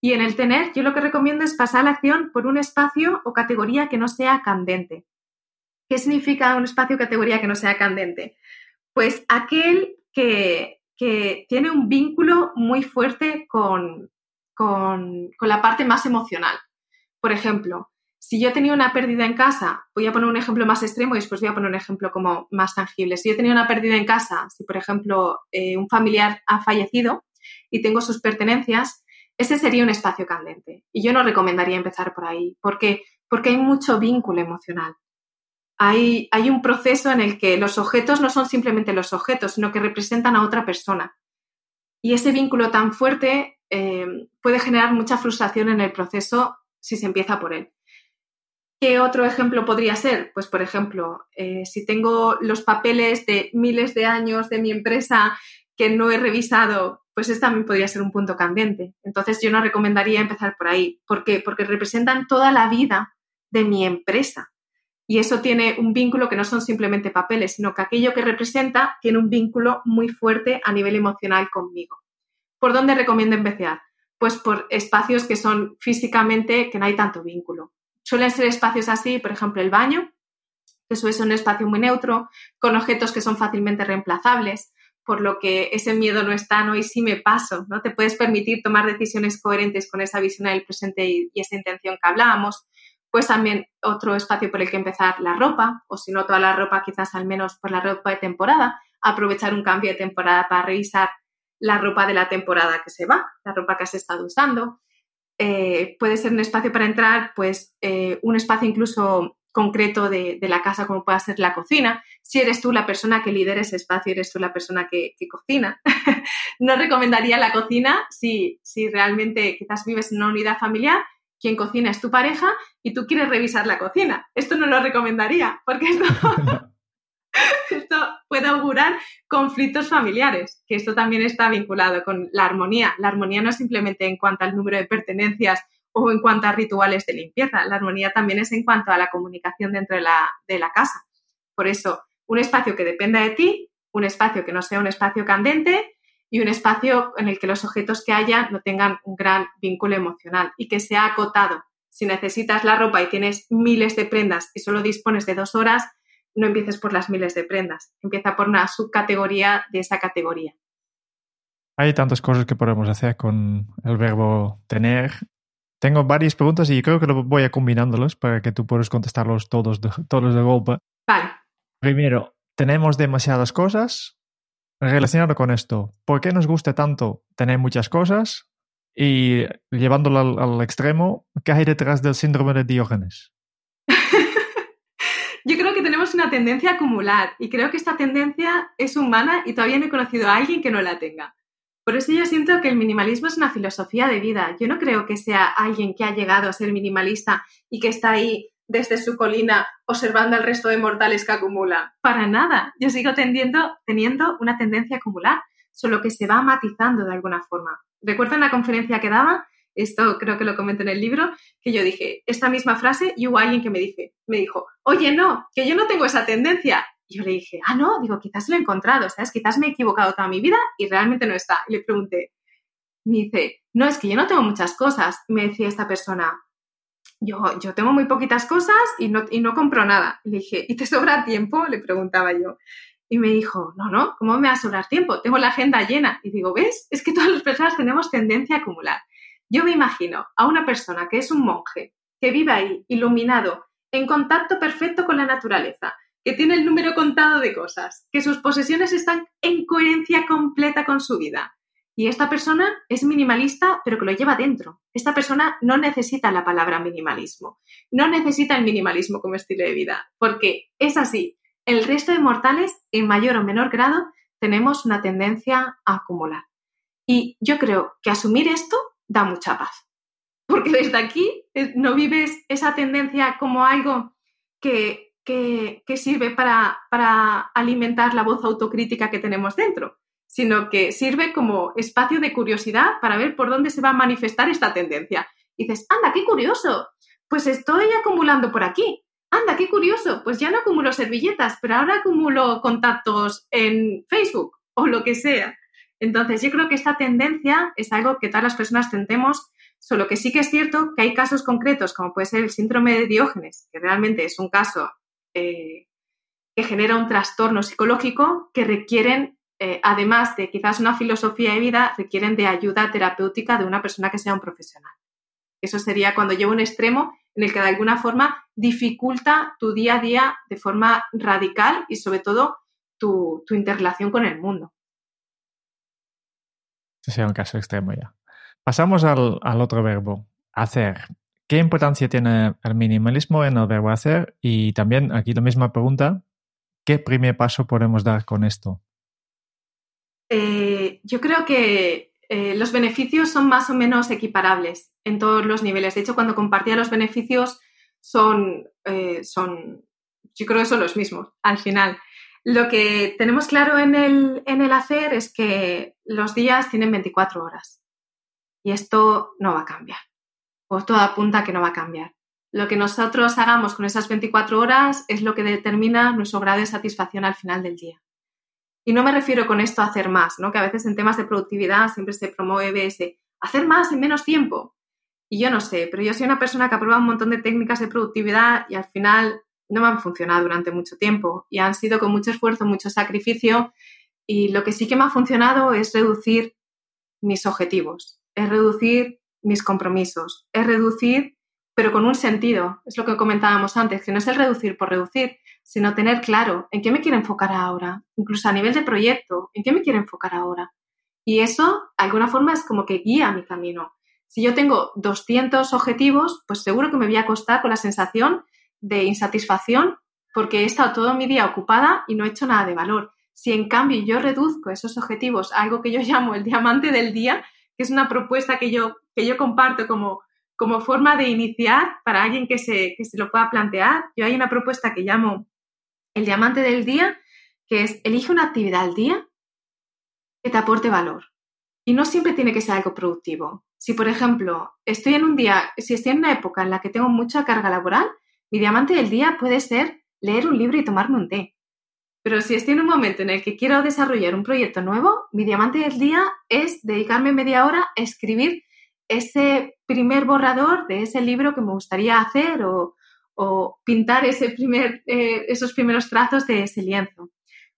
Y en el tener, yo lo que recomiendo es pasar a la acción por un espacio o categoría que no sea candente. ¿Qué significa un espacio o categoría que no sea candente? Pues aquel que, que tiene un vínculo muy fuerte con, con, con la parte más emocional. Por ejemplo, si yo tenía una pérdida en casa, voy a poner un ejemplo más extremo y después voy a poner un ejemplo como más tangible. Si yo tenía una pérdida en casa, si por ejemplo eh, un familiar ha fallecido y tengo sus pertenencias, ese sería un espacio candente. Y yo no recomendaría empezar por ahí. Porque hay mucho vínculo emocional. Hay, hay un proceso en el que los objetos no son simplemente los objetos, sino que representan a otra persona. Y ese vínculo tan fuerte eh, puede generar mucha frustración en el proceso si se empieza por él. ¿Qué otro ejemplo podría ser? Pues, por ejemplo, eh, si tengo los papeles de miles de años de mi empresa que no he revisado, pues este también podría ser un punto candente. Entonces, yo no recomendaría empezar por ahí. ¿Por qué? Porque representan toda la vida de mi empresa. Y eso tiene un vínculo que no son simplemente papeles, sino que aquello que representa tiene un vínculo muy fuerte a nivel emocional conmigo. ¿Por dónde recomiendo empezar? Pues por espacios que son físicamente que no hay tanto vínculo. Suelen ser espacios así, por ejemplo, el baño, que suele ser un espacio muy neutro, con objetos que son fácilmente reemplazables, por lo que ese miedo no está, ¿no? Y si me paso, ¿no? Te puedes permitir tomar decisiones coherentes con esa visión del presente y, esa intención que hablábamos. Pues también otro espacio por el que empezar la ropa, o si no toda la ropa, quizás al menos por la ropa de temporada, aprovechar un cambio de temporada para revisar la ropa de la temporada que se va, la ropa que has estado usando. Eh, puede ser un espacio para entrar, pues eh, un espacio incluso concreto de, la casa como pueda ser la cocina. Si eres tú la persona que lidera ese espacio, eres tú la persona que, cocina. no recomendaría la cocina si, si realmente quizás vives en una unidad familiar, quien cocina es tu pareja y tú quieres revisar la cocina. Esto no lo recomendaría porque esto, esto puede augurar conflictos familiares, que esto también está vinculado con la armonía. La armonía no es simplemente en cuanto al número de pertenencias o en cuanto a rituales de limpieza. La armonía también es en cuanto a la comunicación dentro de la, de la casa. Por eso, un espacio que dependa de ti, un espacio que no sea un espacio candente y un espacio en el que los objetos que haya no tengan un gran vínculo emocional y que sea acotado. Si necesitas la ropa y tienes miles de prendas y solo dispones de dos horas, no empieces por las miles de prendas, empieza por una subcategoría de esa categoría. Hay tantas cosas que podemos hacer con el verbo tener tengo varias preguntas y creo que lo voy a combinándolos para que tú puedas contestarlos todos de, todos de golpe. Vale. Primero, tenemos demasiadas cosas. Relacionado con esto, ¿por qué nos gusta tanto tener muchas cosas? Y llevándolo al, al extremo, ¿qué hay detrás del síndrome de Diógenes? Tenemos una tendencia a acumular y creo que esta tendencia es humana y todavía no he conocido a alguien que no la tenga. Por eso yo siento que el minimalismo es una filosofía de vida. Yo no creo que sea alguien que ha llegado a ser minimalista y que está ahí desde su colina observando al resto de mortales que acumula. Para nada. Yo sigo tendiendo, teniendo una tendencia a acumular, solo que se va matizando de alguna forma. Recuerdo en la conferencia que daba, esto creo que lo comento en el libro, que yo dije esta misma frase y hubo alguien que me, dije, me dijo, oye, no, que yo no tengo esa tendencia. Y yo le dije, ah, no, digo, quizás lo he encontrado, ¿sabes? Quizás me he equivocado toda mi vida y realmente no está. Y le pregunté, me dice, no, es que yo no tengo muchas cosas. Me decía esta persona, yo, yo tengo muy poquitas cosas y no, y no compro nada. Y le dije, ¿y te sobra tiempo? Le preguntaba yo. Y me dijo, no, no, ¿cómo me va a sobrar tiempo? Tengo la agenda llena. Y digo, ¿ves? Es que todas las personas tenemos tendencia a acumular. Yo me imagino a una persona que es un monje, que vive ahí, iluminado, en contacto perfecto con la naturaleza, que tiene el número contado de cosas, que sus posesiones están en coherencia completa con su vida. Y esta persona es minimalista, pero que lo lleva dentro. Esta persona no necesita la palabra minimalismo, no necesita el minimalismo como estilo de vida, porque es así. El resto de mortales, en mayor o menor grado, tenemos una tendencia a acumular. Y yo creo que asumir esto da mucha paz. Porque desde aquí eh, no vives esa tendencia como algo que que, sirve para, alimentar la voz autocrítica que tenemos dentro, sino que sirve como espacio de curiosidad para ver por dónde se va a manifestar esta tendencia. Y dices, anda, qué curioso, pues estoy acumulando por aquí. Anda, qué curioso, pues ya no acumulo servilletas, pero ahora acumulo contactos en Facebook o lo que sea. Entonces, yo creo que esta tendencia es algo que todas las personas tendemos, solo que sí que es cierto que hay casos concretos, como puede ser el síndrome de Diógenes, que realmente es un caso eh, que genera un trastorno psicológico que requieren, eh, además de quizás una filosofía de vida, requieren de ayuda terapéutica de una persona que sea un profesional. Eso sería cuando lleva un extremo en el que de alguna forma dificulta tu día a día de forma radical y sobre todo tu, interrelación con el mundo. Ese sería un caso extremo ya. Pasamos al, al otro verbo, hacer. ¿Qué importancia tiene el minimalismo en el verbo hacer? Y también aquí la misma pregunta, ¿qué primer paso podemos dar con esto? Eh, yo creo que eh, los beneficios son más o menos equiparables en todos los niveles. De hecho, cuando compartía los beneficios son, eh, son, yo creo que son los mismos al final. Lo que tenemos claro en el, en el hacer es que los días tienen 24 horas y esto no va a cambiar pues todo apunta que no va a cambiar. Lo que nosotros hagamos con esas 24 horas es lo que determina nuestro grado de satisfacción al final del día. Y no me refiero con esto a hacer más, ¿no? que a veces en temas de productividad siempre se promueve ese hacer más en menos tiempo. Y yo no sé, pero yo soy una persona que aprueba un montón de técnicas de productividad y al final no me han funcionado durante mucho tiempo y han sido con mucho esfuerzo, mucho sacrificio y lo que sí que me ha funcionado es reducir mis objetivos, es reducir mis compromisos, es reducir, pero con un sentido. Es lo que comentábamos antes, que no es el reducir por reducir, sino tener claro en qué me quiero enfocar ahora, incluso a nivel de proyecto, en qué me quiero enfocar ahora. Y eso, de alguna forma, es como que guía mi camino. Si yo tengo 200 objetivos, pues seguro que me voy a acostar con la sensación de insatisfacción porque he estado todo mi día ocupada y no he hecho nada de valor. Si en cambio yo reduzco esos objetivos a algo que yo llamo el diamante del día, que es una propuesta que yo, que yo comparto como, como forma de iniciar para alguien que se, que se lo pueda plantear, yo hay una propuesta que llamo el diamante del día, que es elige una actividad al día que te aporte valor. Y no siempre tiene que ser algo productivo. Si, por ejemplo, estoy en un día, si estoy en una época en la que tengo mucha carga laboral, mi diamante del día puede ser leer un libro y tomarme un té. Pero si estoy en un momento en el que quiero desarrollar un proyecto nuevo, mi diamante del día es dedicarme media hora a escribir ese primer borrador de ese libro que me gustaría hacer o, pintar ese primer, eh, esos primeros trazos de ese lienzo.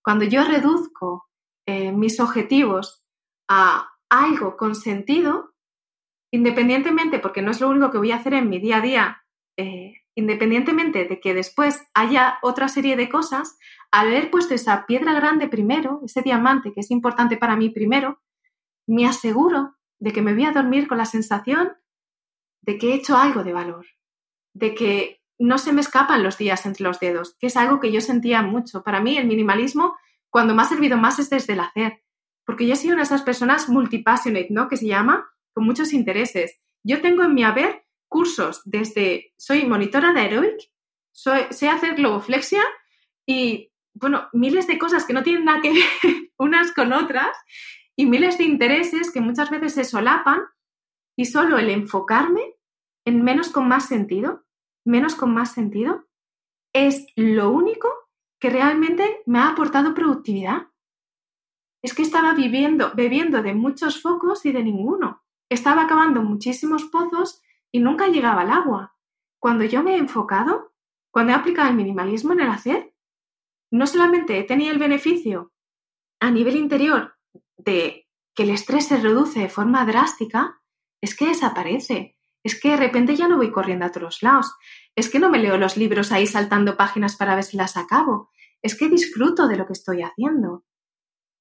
Cuando yo reduzco eh, mis objetivos a algo con sentido, independientemente, porque no es lo único que voy a hacer en mi día a día, eh, independientemente de que después haya otra serie de cosas, al haber puesto esa piedra grande primero, ese diamante que es importante para mí primero, me aseguro de que me voy a dormir con la sensación de que he hecho algo de valor, de que no se me escapan los días entre los dedos, que es algo que yo sentía mucho. Para mí el minimalismo, cuando me ha servido más es desde el hacer, porque yo he sido una de esas personas multipassionate, ¿no? Que se llama, con muchos intereses. Yo tengo en mi haber cursos desde, soy monitora de aeróbic, soy, sé hacer globoflexia y, bueno, miles de cosas que no tienen nada que ver unas con otras y miles de intereses que muchas veces se solapan y solo el enfocarme en menos con más sentido, menos con más sentido, es lo único que realmente me ha aportado productividad. Es que estaba viviendo, bebiendo de muchos focos y de ninguno. Estaba acabando muchísimos pozos y nunca llegaba al agua. Cuando yo me he enfocado, cuando he aplicado el minimalismo en el hacer, no solamente he tenido el beneficio a nivel interior de que el estrés se reduce de forma drástica, es que desaparece. Es que de repente ya no voy corriendo a todos lados. Es que no me leo los libros ahí saltando páginas para ver si las acabo. Es que disfruto de lo que estoy haciendo.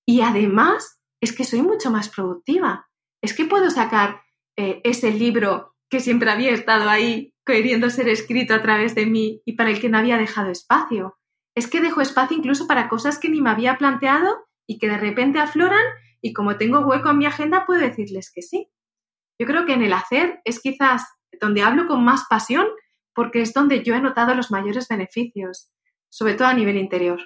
Y además, es que soy mucho más productiva. Es que puedo sacar eh, ese libro que siempre había estado ahí queriendo ser escrito a través de mí y para el que no había dejado espacio. Es que dejo espacio incluso para cosas que ni me había planteado y que de repente afloran y como tengo hueco en mi agenda puedo decirles que sí. Yo creo que en el hacer es quizás donde hablo con más pasión porque es donde yo he notado los mayores beneficios, sobre todo a nivel interior.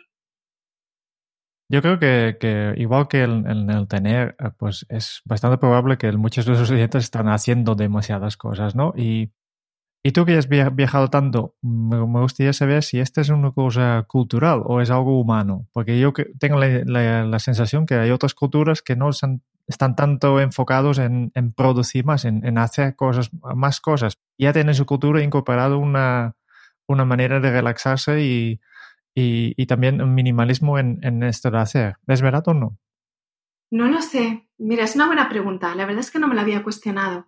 Yo creo que, igual que en el, tener, eh, pues es bastante probable que muchos de los clientes están haciendo demasiadas cosas, ¿no? Y y tú que has viajado tanto, me gustaría saber si esta es una cosa cultural o es algo humano, porque yo tengo la, sensación que hay otras culturas que no están, tanto enfocados en, producir más, en, hacer cosas, más cosas. Ya tienen su cultura incorporado una, una manera de relaxarse y, y, también un minimalismo en, esto de hacer. ¿Es verdad o no? No lo sé. Mira, es una buena pregunta. La verdad es que no me la había cuestionado.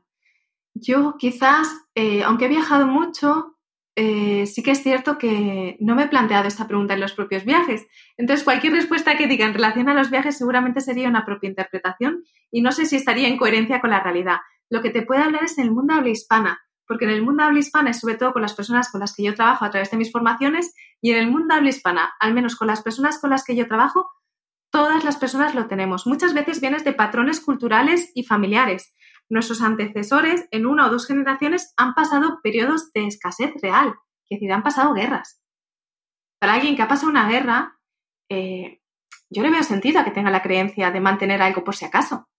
Yo quizás, eh, aunque he viajado mucho, eh, sí que es cierto que no me he planteado esta pregunta en los propios viajes. Entonces, cualquier respuesta que diga en relación a los viajes seguramente sería una propia interpretación y no sé si estaría en coherencia con la realidad. Lo que te puede hablar es en el mundo habla hispana, porque en el mundo habla hispana es sobre todo con las personas con las que yo trabajo a través de mis formaciones y en el mundo habla hispana, al menos con las personas con las que yo trabajo, todas las personas lo tenemos. Muchas veces vienes de patrones culturales y familiares nuestros antecesores en una o dos generaciones han pasado periodos de escasez real, es decir, han pasado guerras. Para alguien que ha pasado una guerra, eh, yo le veo sentido a que tenga la creencia de mantener algo por si acaso.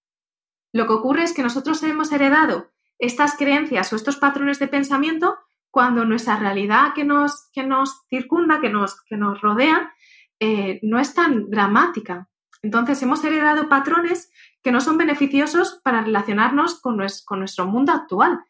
Lo que ocurre es que nosotros hemos heredado estas creencias o estos patrones de pensamiento cuando nuestra realidad que nos, que nos circunda, que nos, que nos rodea, eh, no es tan dramática. Entonces hemos heredado patrones que no son beneficiosos para relacionarnos con, nuestro mundo actual.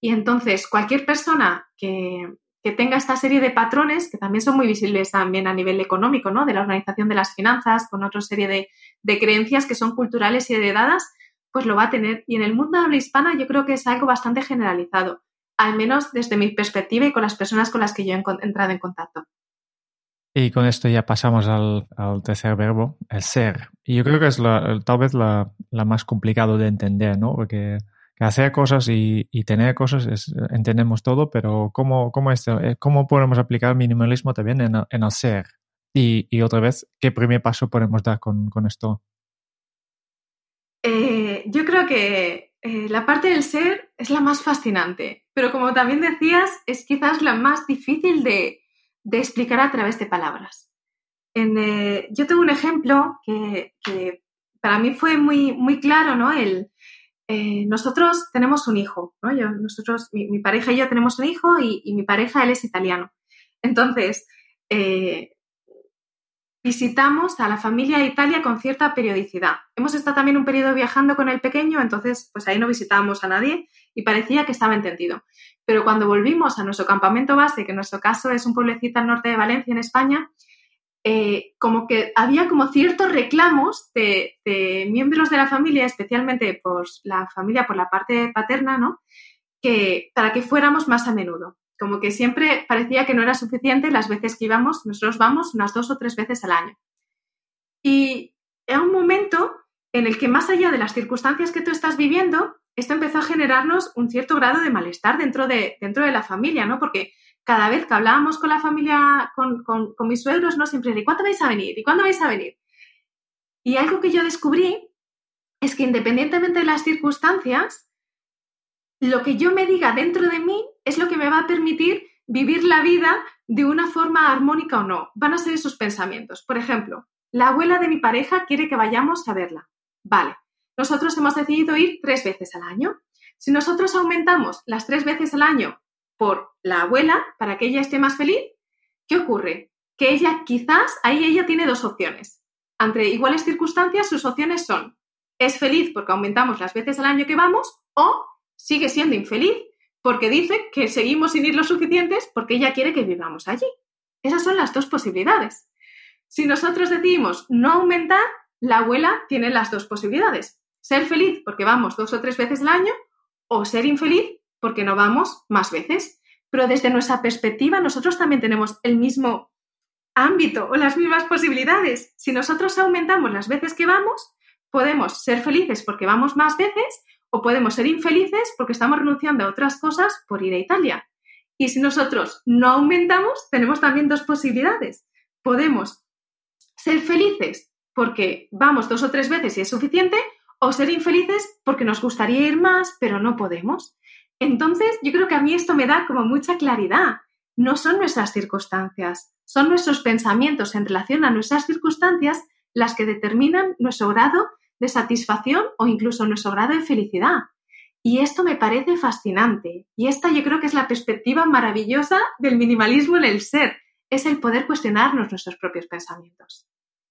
Y entonces, cualquier persona que, tenga esta serie de patrones, que también son muy visibles también a nivel económico, ¿no? De la organización de las finanzas, con otra serie de, creencias que son culturales y heredadas, pues lo va a tener. Y en el mundo habla hispana yo creo que es algo bastante generalizado, al menos desde mi perspectiva y con las personas con las que yo he entrado en contacto. Y con esto ya pasamos al, tercer verbo, el ser. Y yo creo que es tal vez la, más complicado de entender, ¿no? Porque que hacer cosas y, tener cosas es, entendemos todo, pero ¿cómo, cómo, esto, eh, cómo podemos aplicar minimalismo también en, el ser? Y, otra vez, ¿qué primer paso podemos dar con esto? Eh, yo creo que eh, la parte del ser es la más fascinante, pero como también decías, es quizás la más difícil de, explicar a través de palabras. Eh, yo tengo un ejemplo que, para mí fue muy, muy claro, ¿no? El, nosotros tenemos un hijo, ¿no? Yo, nosotros, mi, pareja y yo tenemos un hijo y mi pareja, él es italiano. Entonces, visitamos a la familia de Italia con cierta periodicidad. Hemos estado también un periodo viajando con el pequeño, entonces pues ahí no visitábamos a nadie y parecía que estaba entendido. Pero cuando volvimos a nuestro campamento base, que en nuestro caso es un pueblecito al norte de Valencia, en España, eh, como que había como ciertos reclamos de, de, miembros de la familia, especialmente por la familia por la parte paterna, ¿no? Que para que fuéramos más a menudo como que siempre parecía que no era suficiente las veces que íbamos, nosotros vamos unas dos o tres veces al año. Y era un momento en el que más allá de las circunstancias que tú estás viviendo, esto empezó a generarnos un cierto grado de malestar dentro de, dentro de la familia, ¿no? Porque cada vez que hablábamos con la familia, con, con, con mis suegros, ¿no? Siempre, ¿y cuándo vais a venir? ¿Y cuándo vais a venir? Y algo que yo descubrí es que independientemente de las circunstancias, lo que yo me diga dentro de mí es lo que me va a permitir vivir la vida de una forma armónica o no. Van a ser esos pensamientos. Por ejemplo, la abuela de mi pareja quiere que vayamos a verla. Vale, nosotros hemos decidido ir tres veces al año. Si nosotros aumentamos las tres veces al año por la abuela para que ella esté más feliz, ¿qué ocurre? Que ella quizás, ahí ella tiene dos opciones. Ante iguales circunstancias, sus opciones son, es feliz porque aumentamos las veces al año que vamos o sigue siendo infeliz porque dice que seguimos sin ir lo suficientes porque ella quiere que vivamos allí. Esas son las dos posibilidades. Si nosotros decidimos no aumentar, la abuela tiene las dos posibilidades. Ser feliz porque vamos dos o tres veces al año o ser infeliz porque no vamos más veces. Pero desde nuestra perspectiva nosotros también tenemos el mismo ámbito o las mismas posibilidades. Si nosotros aumentamos las veces que vamos, podemos ser felices porque vamos más veces o podemos ser infelices porque estamos renunciando a otras cosas por ir a Italia. Y si nosotros no aumentamos, tenemos también dos posibilidades. Podemos ser felices porque vamos dos o tres veces y es suficiente, o ser infelices porque nos gustaría ir más, pero no podemos. Entonces, yo creo que a mí esto me da como mucha claridad. No son nuestras circunstancias, son nuestros pensamientos en relación a nuestras circunstancias las que determinan nuestro grado de satisfacción o incluso nuestro grado de felicidad. Y esto me parece fascinante. Y esta yo creo que es la perspectiva maravillosa del minimalismo en el ser. Es el poder cuestionarnos nuestros propios pensamientos.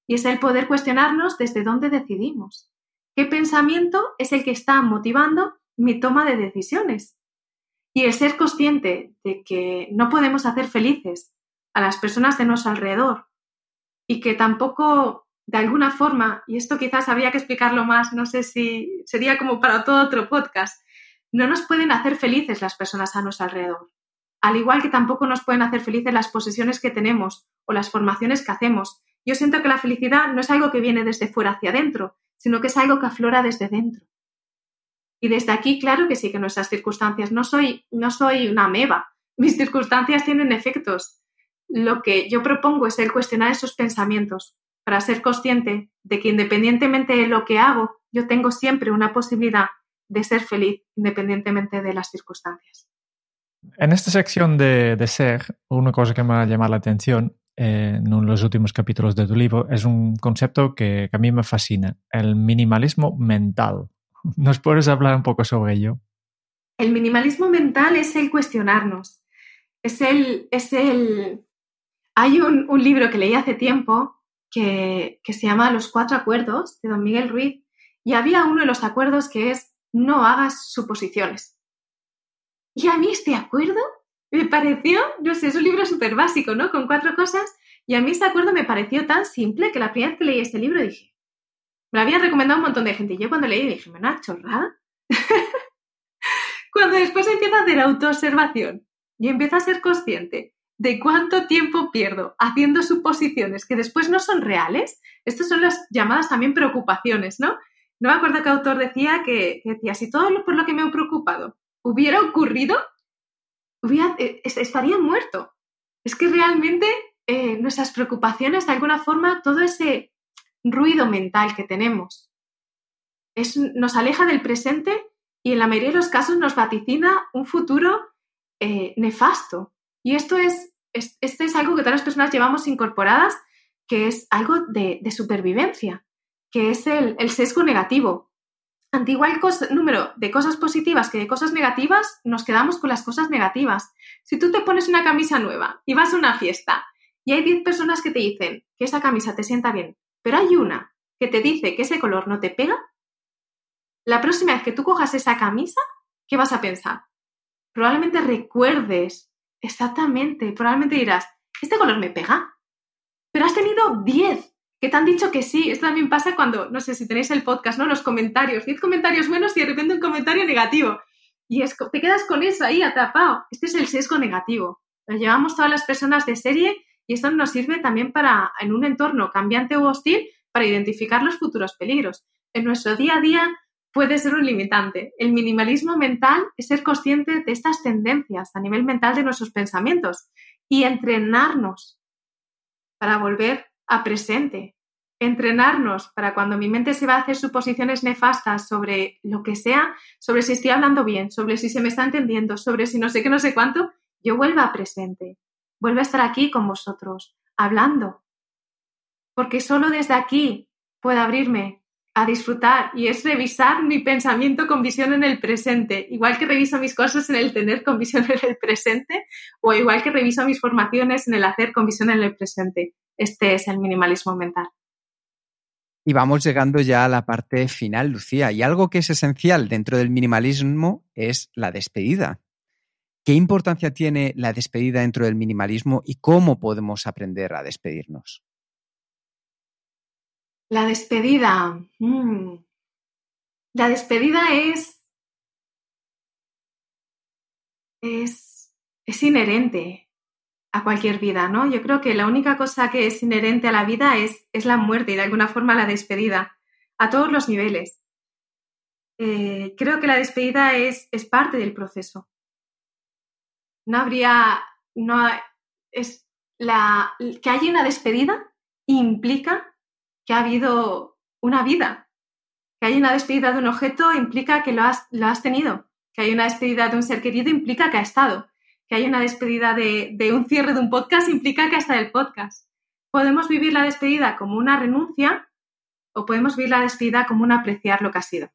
Y es el poder cuestionarnos desde dónde decidimos. ¿Qué pensamiento es el que está motivando mi toma de decisiones? Y el ser consciente de que no podemos hacer felices a las personas de nuestro alrededor y que tampoco de alguna forma, y esto quizás habría que explicarlo más, no sé si sería como para todo otro podcast, no nos pueden hacer felices las personas a nuestro alrededor. Al igual que tampoco nos pueden hacer felices las posesiones que tenemos o las formaciones que hacemos. Yo siento que la felicidad no es algo que viene desde fuera hacia adentro, sino que es algo que aflora desde dentro. Y desde aquí, claro que sí que nuestras circunstancias, no soy, no soy una ameba, mis circunstancias tienen efectos. Lo que yo propongo es el cuestionar esos pensamientos, para ser consciente de que independientemente de lo que hago, yo tengo siempre una posibilidad de ser feliz independientemente de las circunstancias. En esta sección de, de ser, una cosa que me ha llamado la atención eh, en los últimos capítulos de tu libro es un concepto que, que, a mí me fascina, el minimalismo mental. ¿Nos puedes hablar un poco sobre ello? El minimalismo mental es el cuestionarnos. Es el. Es el... Hay un, un libro que leí hace tiempo que, se llama Los Cuatro Acuerdos de Don Miguel Ruiz y había uno de los acuerdos que es no hagas suposiciones. Y a mí este acuerdo me pareció, no sé, es un libro súper básico, ¿no? Con cuatro cosas. Y a mí este acuerdo me pareció tan simple que la primera vez que leí este libro dije, me lo había recomendado un montón de gente. Y yo cuando leí dije, ¿me una chorrada? cuando después empieza a hacer autoobservación y empieza a ser consciente de cuánto tiempo pierdo haciendo suposiciones que después no son reales, estas son las llamadas también preocupaciones, ¿no? no me acuerdo qué autor decía que, decía, si todo por lo que me he preocupado hubiera ocurrido, hubiera, eh, estaría muerto. Es que realmente eh, nuestras preocupaciones, de alguna forma, todo ese ruido mental que tenemos, nos aleja del presente y en la mayoría de los casos nos vaticina un futuro eh, nefasto. Y esto es, esto es algo que todas las personas llevamos incorporadas, que es algo de, supervivencia, que es el, sesgo negativo. Ante igual número de cosas positivas que de cosas negativas, nos quedamos con las cosas negativas. Si tú te pones una camisa nueva y vas a una fiesta y hay 10 personas que te dicen que esa camisa te sienta bien, pero hay una que te dice que ese color no te pega, la próxima vez que tú cojas esa camisa, ¿qué vas a pensar? Probablemente recuerdes exactamente, probablemente dirás, ¿este color me pega? Pero has tenido 10 que te han dicho que sí. Esto también pasa cuando, no sé si tenéis el podcast, ¿no? Los comentarios, 10 comentarios buenos y de repente un comentario negativo. Y es, te quedas con eso ahí atrapado. Este es el sesgo negativo. Lo llevamos todas las personas de serie y esto nos sirve también para, en un entorno cambiante o hostil, para identificar los futuros peligros. En nuestro día a día puede ser un limitante. El minimalismo mental es ser consciente de estas tendencias a nivel mental de nuestros pensamientos y entrenarnos para volver a presente. Entrenarnos para cuando mi mente se va a hacer suposiciones nefastas sobre lo que sea, sobre si estoy hablando bien, sobre si se me está entendiendo, sobre si no sé qué, no sé cuánto, yo vuelva a presente. Vuelva a estar aquí con vosotros, hablando. Porque solo desde aquí puedo abrirme a disfrutar y es revisar mi pensamiento con visión en el presente, igual que reviso mis cosas en el tener con visión en el presente o igual que reviso mis formaciones en el hacer con visión en el presente. Este es el minimalismo mental. Y vamos llegando ya a la parte final, Lucía, y algo que es esencial dentro del minimalismo es la despedida. ¿Qué importancia tiene la despedida dentro del minimalismo y cómo podemos aprender a despedirnos? La despedida. Mm. La despedida es, es, es inherente a cualquier vida, ¿no? Yo creo que la única cosa que es inherente a la vida es, es la muerte y de alguna forma la despedida, a todos los niveles. Eh, creo que la despedida es, es parte del proceso. No habría, no es la, que haya una despedida implica que ha habido una vida. Que hay una despedida de un objeto implica que lo has, lo has tenido. Que hay una despedida de un ser querido implica que ha estado. Que hay una despedida de, de un cierre de un podcast implica que ha estado el podcast. Podemos vivir la despedida como una renuncia o podemos vivir la despedida como un apreciar lo que ha sido.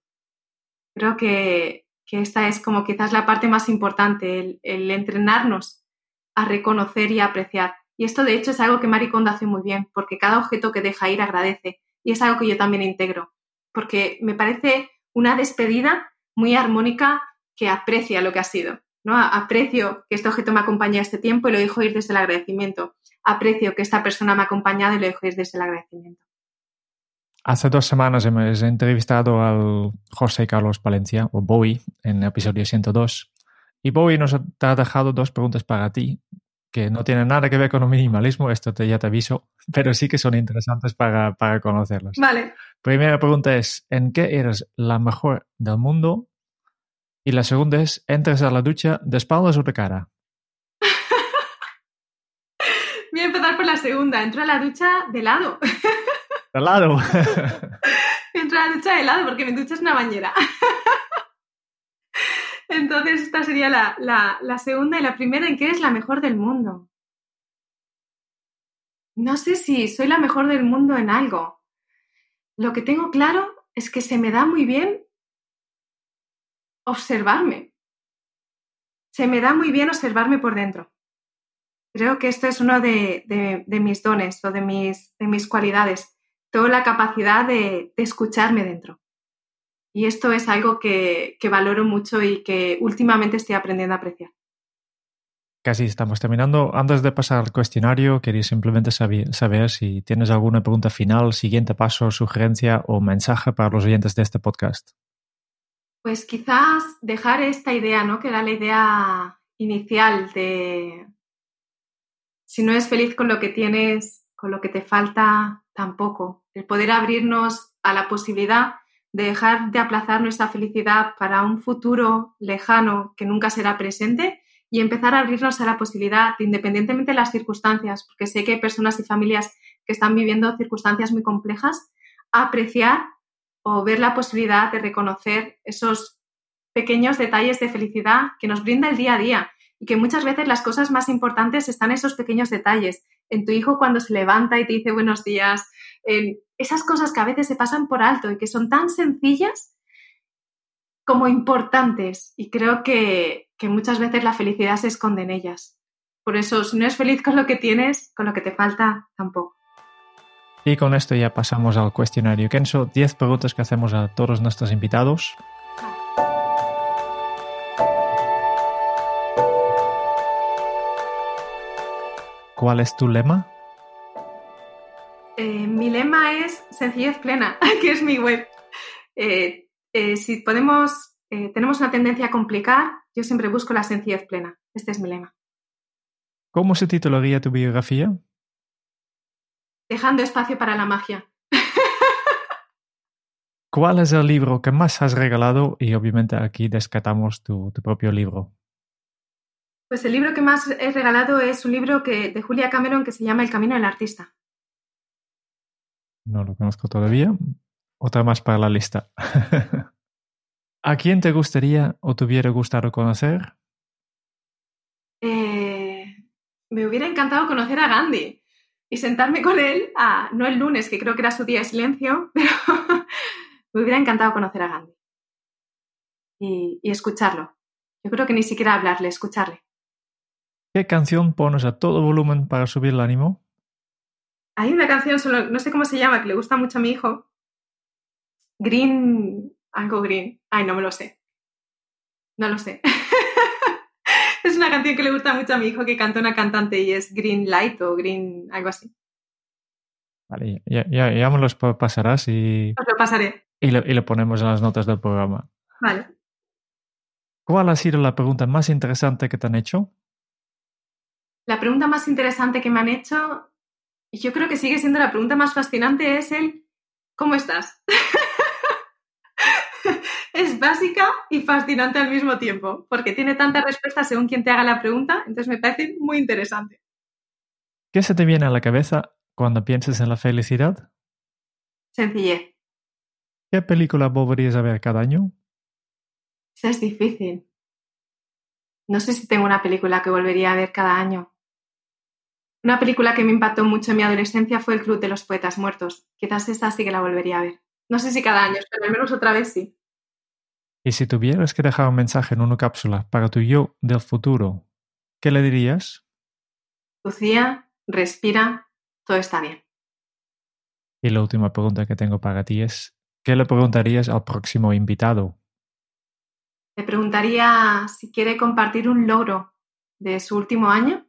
Creo que, que esta es como quizás la parte más importante, el, el, entrenarnos a reconocer y a apreciar. Y esto, de hecho, es algo que Maricondo hace muy bien, porque cada objeto que deja ir agradece. Y es algo que yo también integro, porque me parece una despedida muy armónica que aprecia lo que ha sido. ¿no? Aprecio que este objeto me acompaña este tiempo y lo dejo ir desde el agradecimiento. Aprecio que esta persona me ha acompañado y lo dejo ir desde el agradecimiento. Hace dos semanas hemos entrevistado al José Carlos Palencia, o Bowie, en el episodio 102. Y Bowie nos ha dejado dos preguntas para ti que no tienen nada que ver con el minimalismo, esto te, ya te aviso, pero sí que son interesantes para, para conocerlos. Vale. Primera pregunta es, ¿en qué eres la mejor del mundo? Y la segunda es, ¿entras a la ducha de espaldas o de cara? Voy a empezar por la segunda. Entro a la ducha de lado. ¿De lado? Entro a la ducha de lado porque mi ducha es una bañera. Entonces, esta sería la, segunda y la primera, ¿en qué es la mejor del mundo? No sé si soy la mejor del mundo en algo. Lo que tengo claro es que se me da muy bien observarme. Se me da muy bien observarme por dentro. Creo que esto es uno de, mis dones o de mis, de mis cualidades. Tengo la capacidad de escucharme dentro. Y esto es algo que, valoro mucho y que últimamente estoy aprendiendo a apreciar. Casi estamos terminando. Antes de pasar al cuestionario, quería simplemente saber, si tienes alguna pregunta final, siguiente paso, sugerencia o mensaje para los oyentes de este podcast. Pues quizás dejar esta idea, ¿no? Que era la idea inicial de si no eres feliz con lo que tienes, con lo que te falta, tampoco. El poder abrirnos a la posibilidad de dejar de aplazar nuestra felicidad para un futuro lejano que nunca será presente y empezar a abrirnos a la posibilidad, independientemente de las circunstancias, porque sé que hay personas y familias que están viviendo circunstancias muy complejas, apreciar o ver la posibilidad de reconocer esos pequeños detalles de felicidad que nos brinda el día a día y que muchas veces las cosas más importantes están en esos pequeños detalles, en tu hijo cuando se levanta y te dice buenos días, en esas cosas que a veces se pasan por alto y que son tan sencillas como importantes y creo que, que muchas veces la felicidad se esconde en ellas. Por eso, si no eres feliz con lo que tienes, con lo que te falta, tampoco. Y con esto ya pasamos al cuestionario Kenso. 10 preguntas que hacemos a todos nuestros invitados. ¿Cuál es tu lema? Eh, mi lema es sencillez plena, que es mi web. Eh, eh, si podemos, tenemos una tendencia a complicar, yo siempre busco la sencillez plena. Este es mi lema. ¿Cómo se titularía tu biografía? Dejando espacio para la magia. ¿Cuál es el libro que más has regalado? Y obviamente aquí descatamos tu, tu propio libro. Pues el libro que más he regalado es un libro que, de Julia Cameron que se llama El Camino del Artista. No lo conozco todavía. Otra más para la lista. ¿A quién te gustaría o te hubiera gustado conocer? Eh, me hubiera encantado conocer a Gandhi y sentarme con él, no el lunes, que creo que era su día de silencio, pero me hubiera encantado conocer a Gandhi y, y escucharlo. Yo creo que ni siquiera hablarle, escucharle. ¿Qué canción pones a todo volumen para subir el ánimo? Hay una canción, solo, no sé cómo se llama, que le gusta mucho a mi hijo. Green, algo green. Ay, no me lo sé. No lo sé. es una canción que le gusta mucho a mi hijo que canta una cantante y es Green Light o Green, algo así. Vale, ya, ya, me los pasarás y. Os lo pasaré. Y lo, y lo ponemos en las notas del programa. Vale. ¿Cuál ha sido la pregunta más interesante que te han hecho? La pregunta más interesante que me han hecho y yo creo que sigue siendo la pregunta más fascinante es el ¿cómo estás? es básica y fascinante al mismo tiempo, porque tiene tantas respuestas según quien te haga la pregunta, entonces me parece muy interesante. ¿Qué se te viene a la cabeza cuando piensas en la felicidad? Sencillez. ¿Qué película volverías a ver cada año? Eso es difícil. No sé si tengo una película que volvería a ver cada año. Una película que me impactó mucho en mi adolescencia fue El Club de los Poetas Muertos. Quizás esa sí que la volvería a ver. No sé si cada año, pero al menos otra vez sí. Y si tuvieras que dejar un mensaje en una cápsula para tu yo del futuro, ¿qué le dirías? Lucía, respira, todo está bien. Y la última pregunta que tengo para ti es, ¿qué le preguntarías al próximo invitado? Le preguntaría si quiere compartir un logro de su último año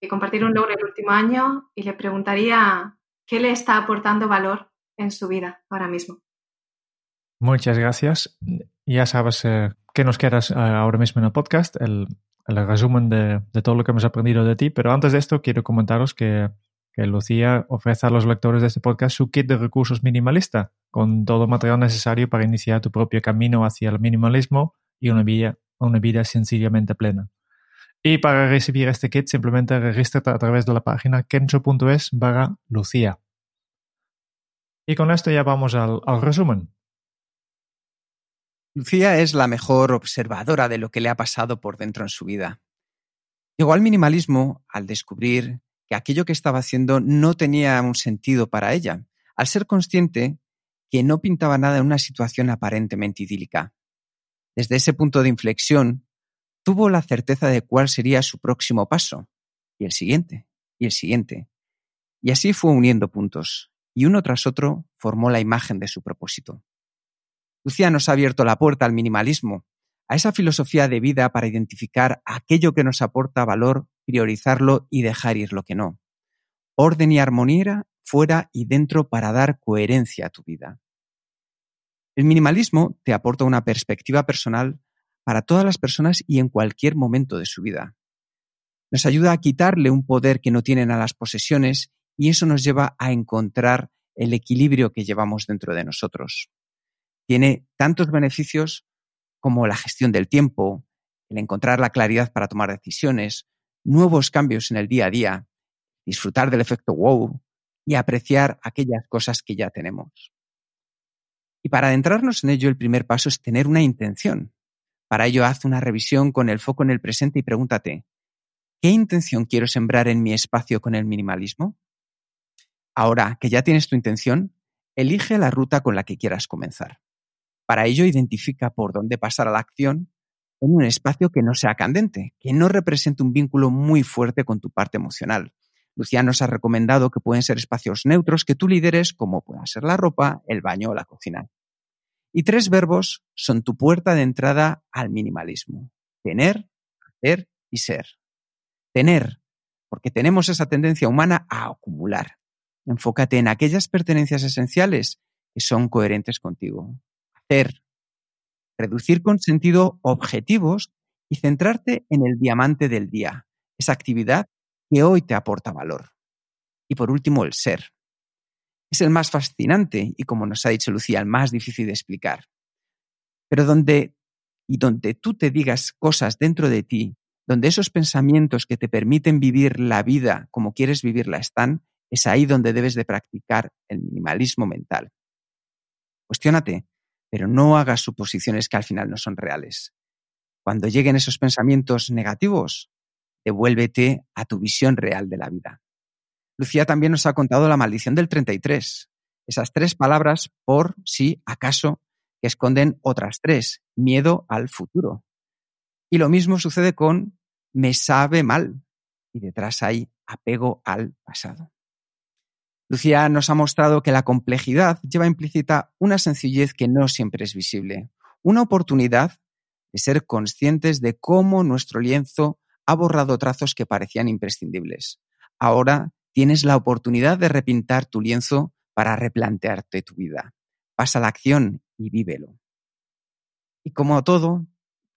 que compartir un logro el último año y le preguntaría qué le está aportando valor en su vida ahora mismo. Muchas gracias. Ya sabes eh, que nos quedas eh, ahora mismo en el podcast, el, resumen de, todo lo que hemos aprendido de ti, pero antes de esto quiero comentaros que, Lucía ofrece a los lectores de este podcast su kit de recursos minimalista, con todo el material necesario para iniciar tu propio camino hacia el minimalismo y una vida, una vida sencillamente plena. Y para recibir este kit simplemente regístrate a través de la página kencho.es barra Lucía. Y con esto ya vamos al, al resumen. Lucía es la mejor observadora de lo que le ha pasado por dentro en su vida. Llegó al minimalismo al descubrir que aquello que estaba haciendo no tenía un sentido para ella, al ser consciente que no pintaba nada en una situación aparentemente idílica. Desde ese punto de inflexión, tuvo la certeza de cuál sería su próximo paso, y el siguiente, y el siguiente. Y así fue uniendo puntos, y uno tras otro formó la imagen de su propósito. Lucía nos ha abierto la puerta al minimalismo, a esa filosofía de vida para identificar aquello que nos aporta valor, priorizarlo y dejar ir lo que no. Orden y armonía fuera y dentro para dar coherencia a tu vida. El minimalismo te aporta una perspectiva personal para todas las personas y en cualquier momento de su vida. Nos ayuda a quitarle un poder que no tienen a las posesiones y eso nos lleva a encontrar el equilibrio que llevamos dentro de nosotros. Tiene tantos beneficios como la gestión del tiempo, el encontrar la claridad para tomar decisiones, nuevos cambios en el día a día, disfrutar del efecto wow y apreciar aquellas cosas que ya tenemos. Y para adentrarnos en ello, el primer paso es tener una intención. Para ello, haz una revisión con el foco en el presente y pregúntate, ¿qué intención quiero sembrar en mi espacio con el minimalismo? Ahora que ya tienes tu intención, elige la ruta con la que quieras comenzar. Para ello, identifica por dónde pasar a la acción en un espacio que no sea candente, que no represente un vínculo muy fuerte con tu parte emocional. Lucía nos ha recomendado que pueden ser espacios neutros que tú lideres, como pueda ser la ropa, el baño o la cocina. Y tres verbos son tu puerta de entrada al minimalismo. Tener, hacer y ser. Tener, porque tenemos esa tendencia humana a acumular. Enfócate en aquellas pertenencias esenciales que son coherentes contigo. Hacer, reducir con sentido objetivos y centrarte en el diamante del día, esa actividad que hoy te aporta valor. Y por último, el ser. Es el más fascinante y, como nos ha dicho Lucía, el más difícil de explicar. Pero donde, y donde tú te digas cosas dentro de ti, donde esos pensamientos que te permiten vivir la vida como quieres vivirla están, es ahí donde debes de practicar el minimalismo mental. Cuestiónate, pero no hagas suposiciones que al final no son reales. Cuando lleguen esos pensamientos negativos, devuélvete a tu visión real de la vida. Lucía también nos ha contado la maldición del 33, esas tres palabras por si acaso que esconden otras tres, miedo al futuro. Y lo mismo sucede con me sabe mal y detrás hay apego al pasado. Lucía nos ha mostrado que la complejidad lleva implícita una sencillez que no siempre es visible, una oportunidad de ser conscientes de cómo nuestro lienzo ha borrado trazos que parecían imprescindibles. Ahora tienes la oportunidad de repintar tu lienzo para replantearte tu vida. Pasa la acción y vívelo. Y como todo,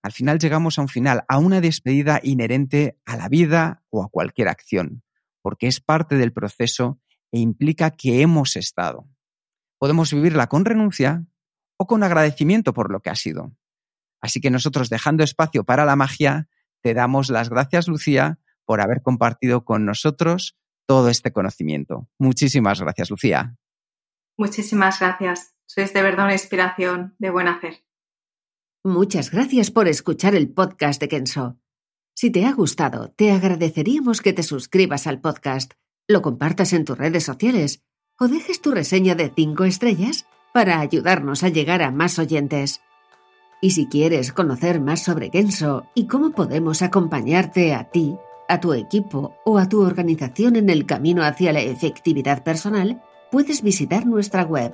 al final llegamos a un final, a una despedida inherente a la vida o a cualquier acción, porque es parte del proceso e implica que hemos estado. Podemos vivirla con renuncia o con agradecimiento por lo que ha sido. Así que nosotros, dejando espacio para la magia, te damos las gracias, Lucía, por haber compartido con nosotros todo este conocimiento. Muchísimas gracias, Lucía. Muchísimas gracias. Sois de verdad una inspiración de buen hacer. Muchas gracias por escuchar el podcast de Kenso. Si te ha gustado, te agradeceríamos que te suscribas al podcast, lo compartas en tus redes sociales o dejes tu reseña de 5 estrellas para ayudarnos a llegar a más oyentes. Y si quieres conocer más sobre Genso y cómo podemos acompañarte a ti, a tu equipo o a tu organización en el camino hacia la efectividad personal, puedes visitar nuestra web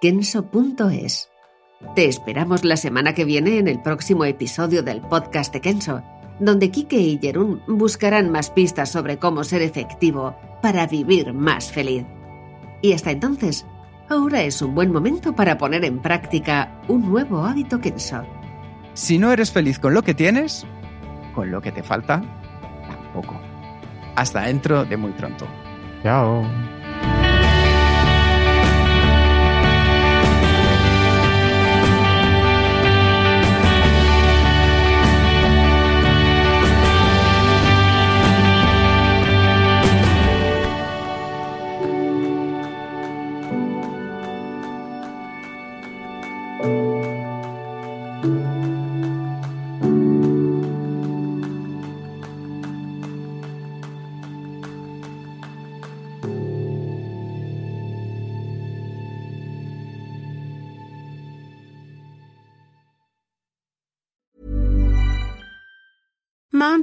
kenso.es. Te esperamos la semana que viene en el próximo episodio del podcast de Kenso, donde Kike y Jerún buscarán más pistas sobre cómo ser efectivo para vivir más feliz. Y hasta entonces, Ahora es un buen momento para poner en práctica un nuevo hábito Kenso. Si no eres feliz con lo que tienes, con lo que te falta, tampoco. Hasta dentro de muy pronto. Chao.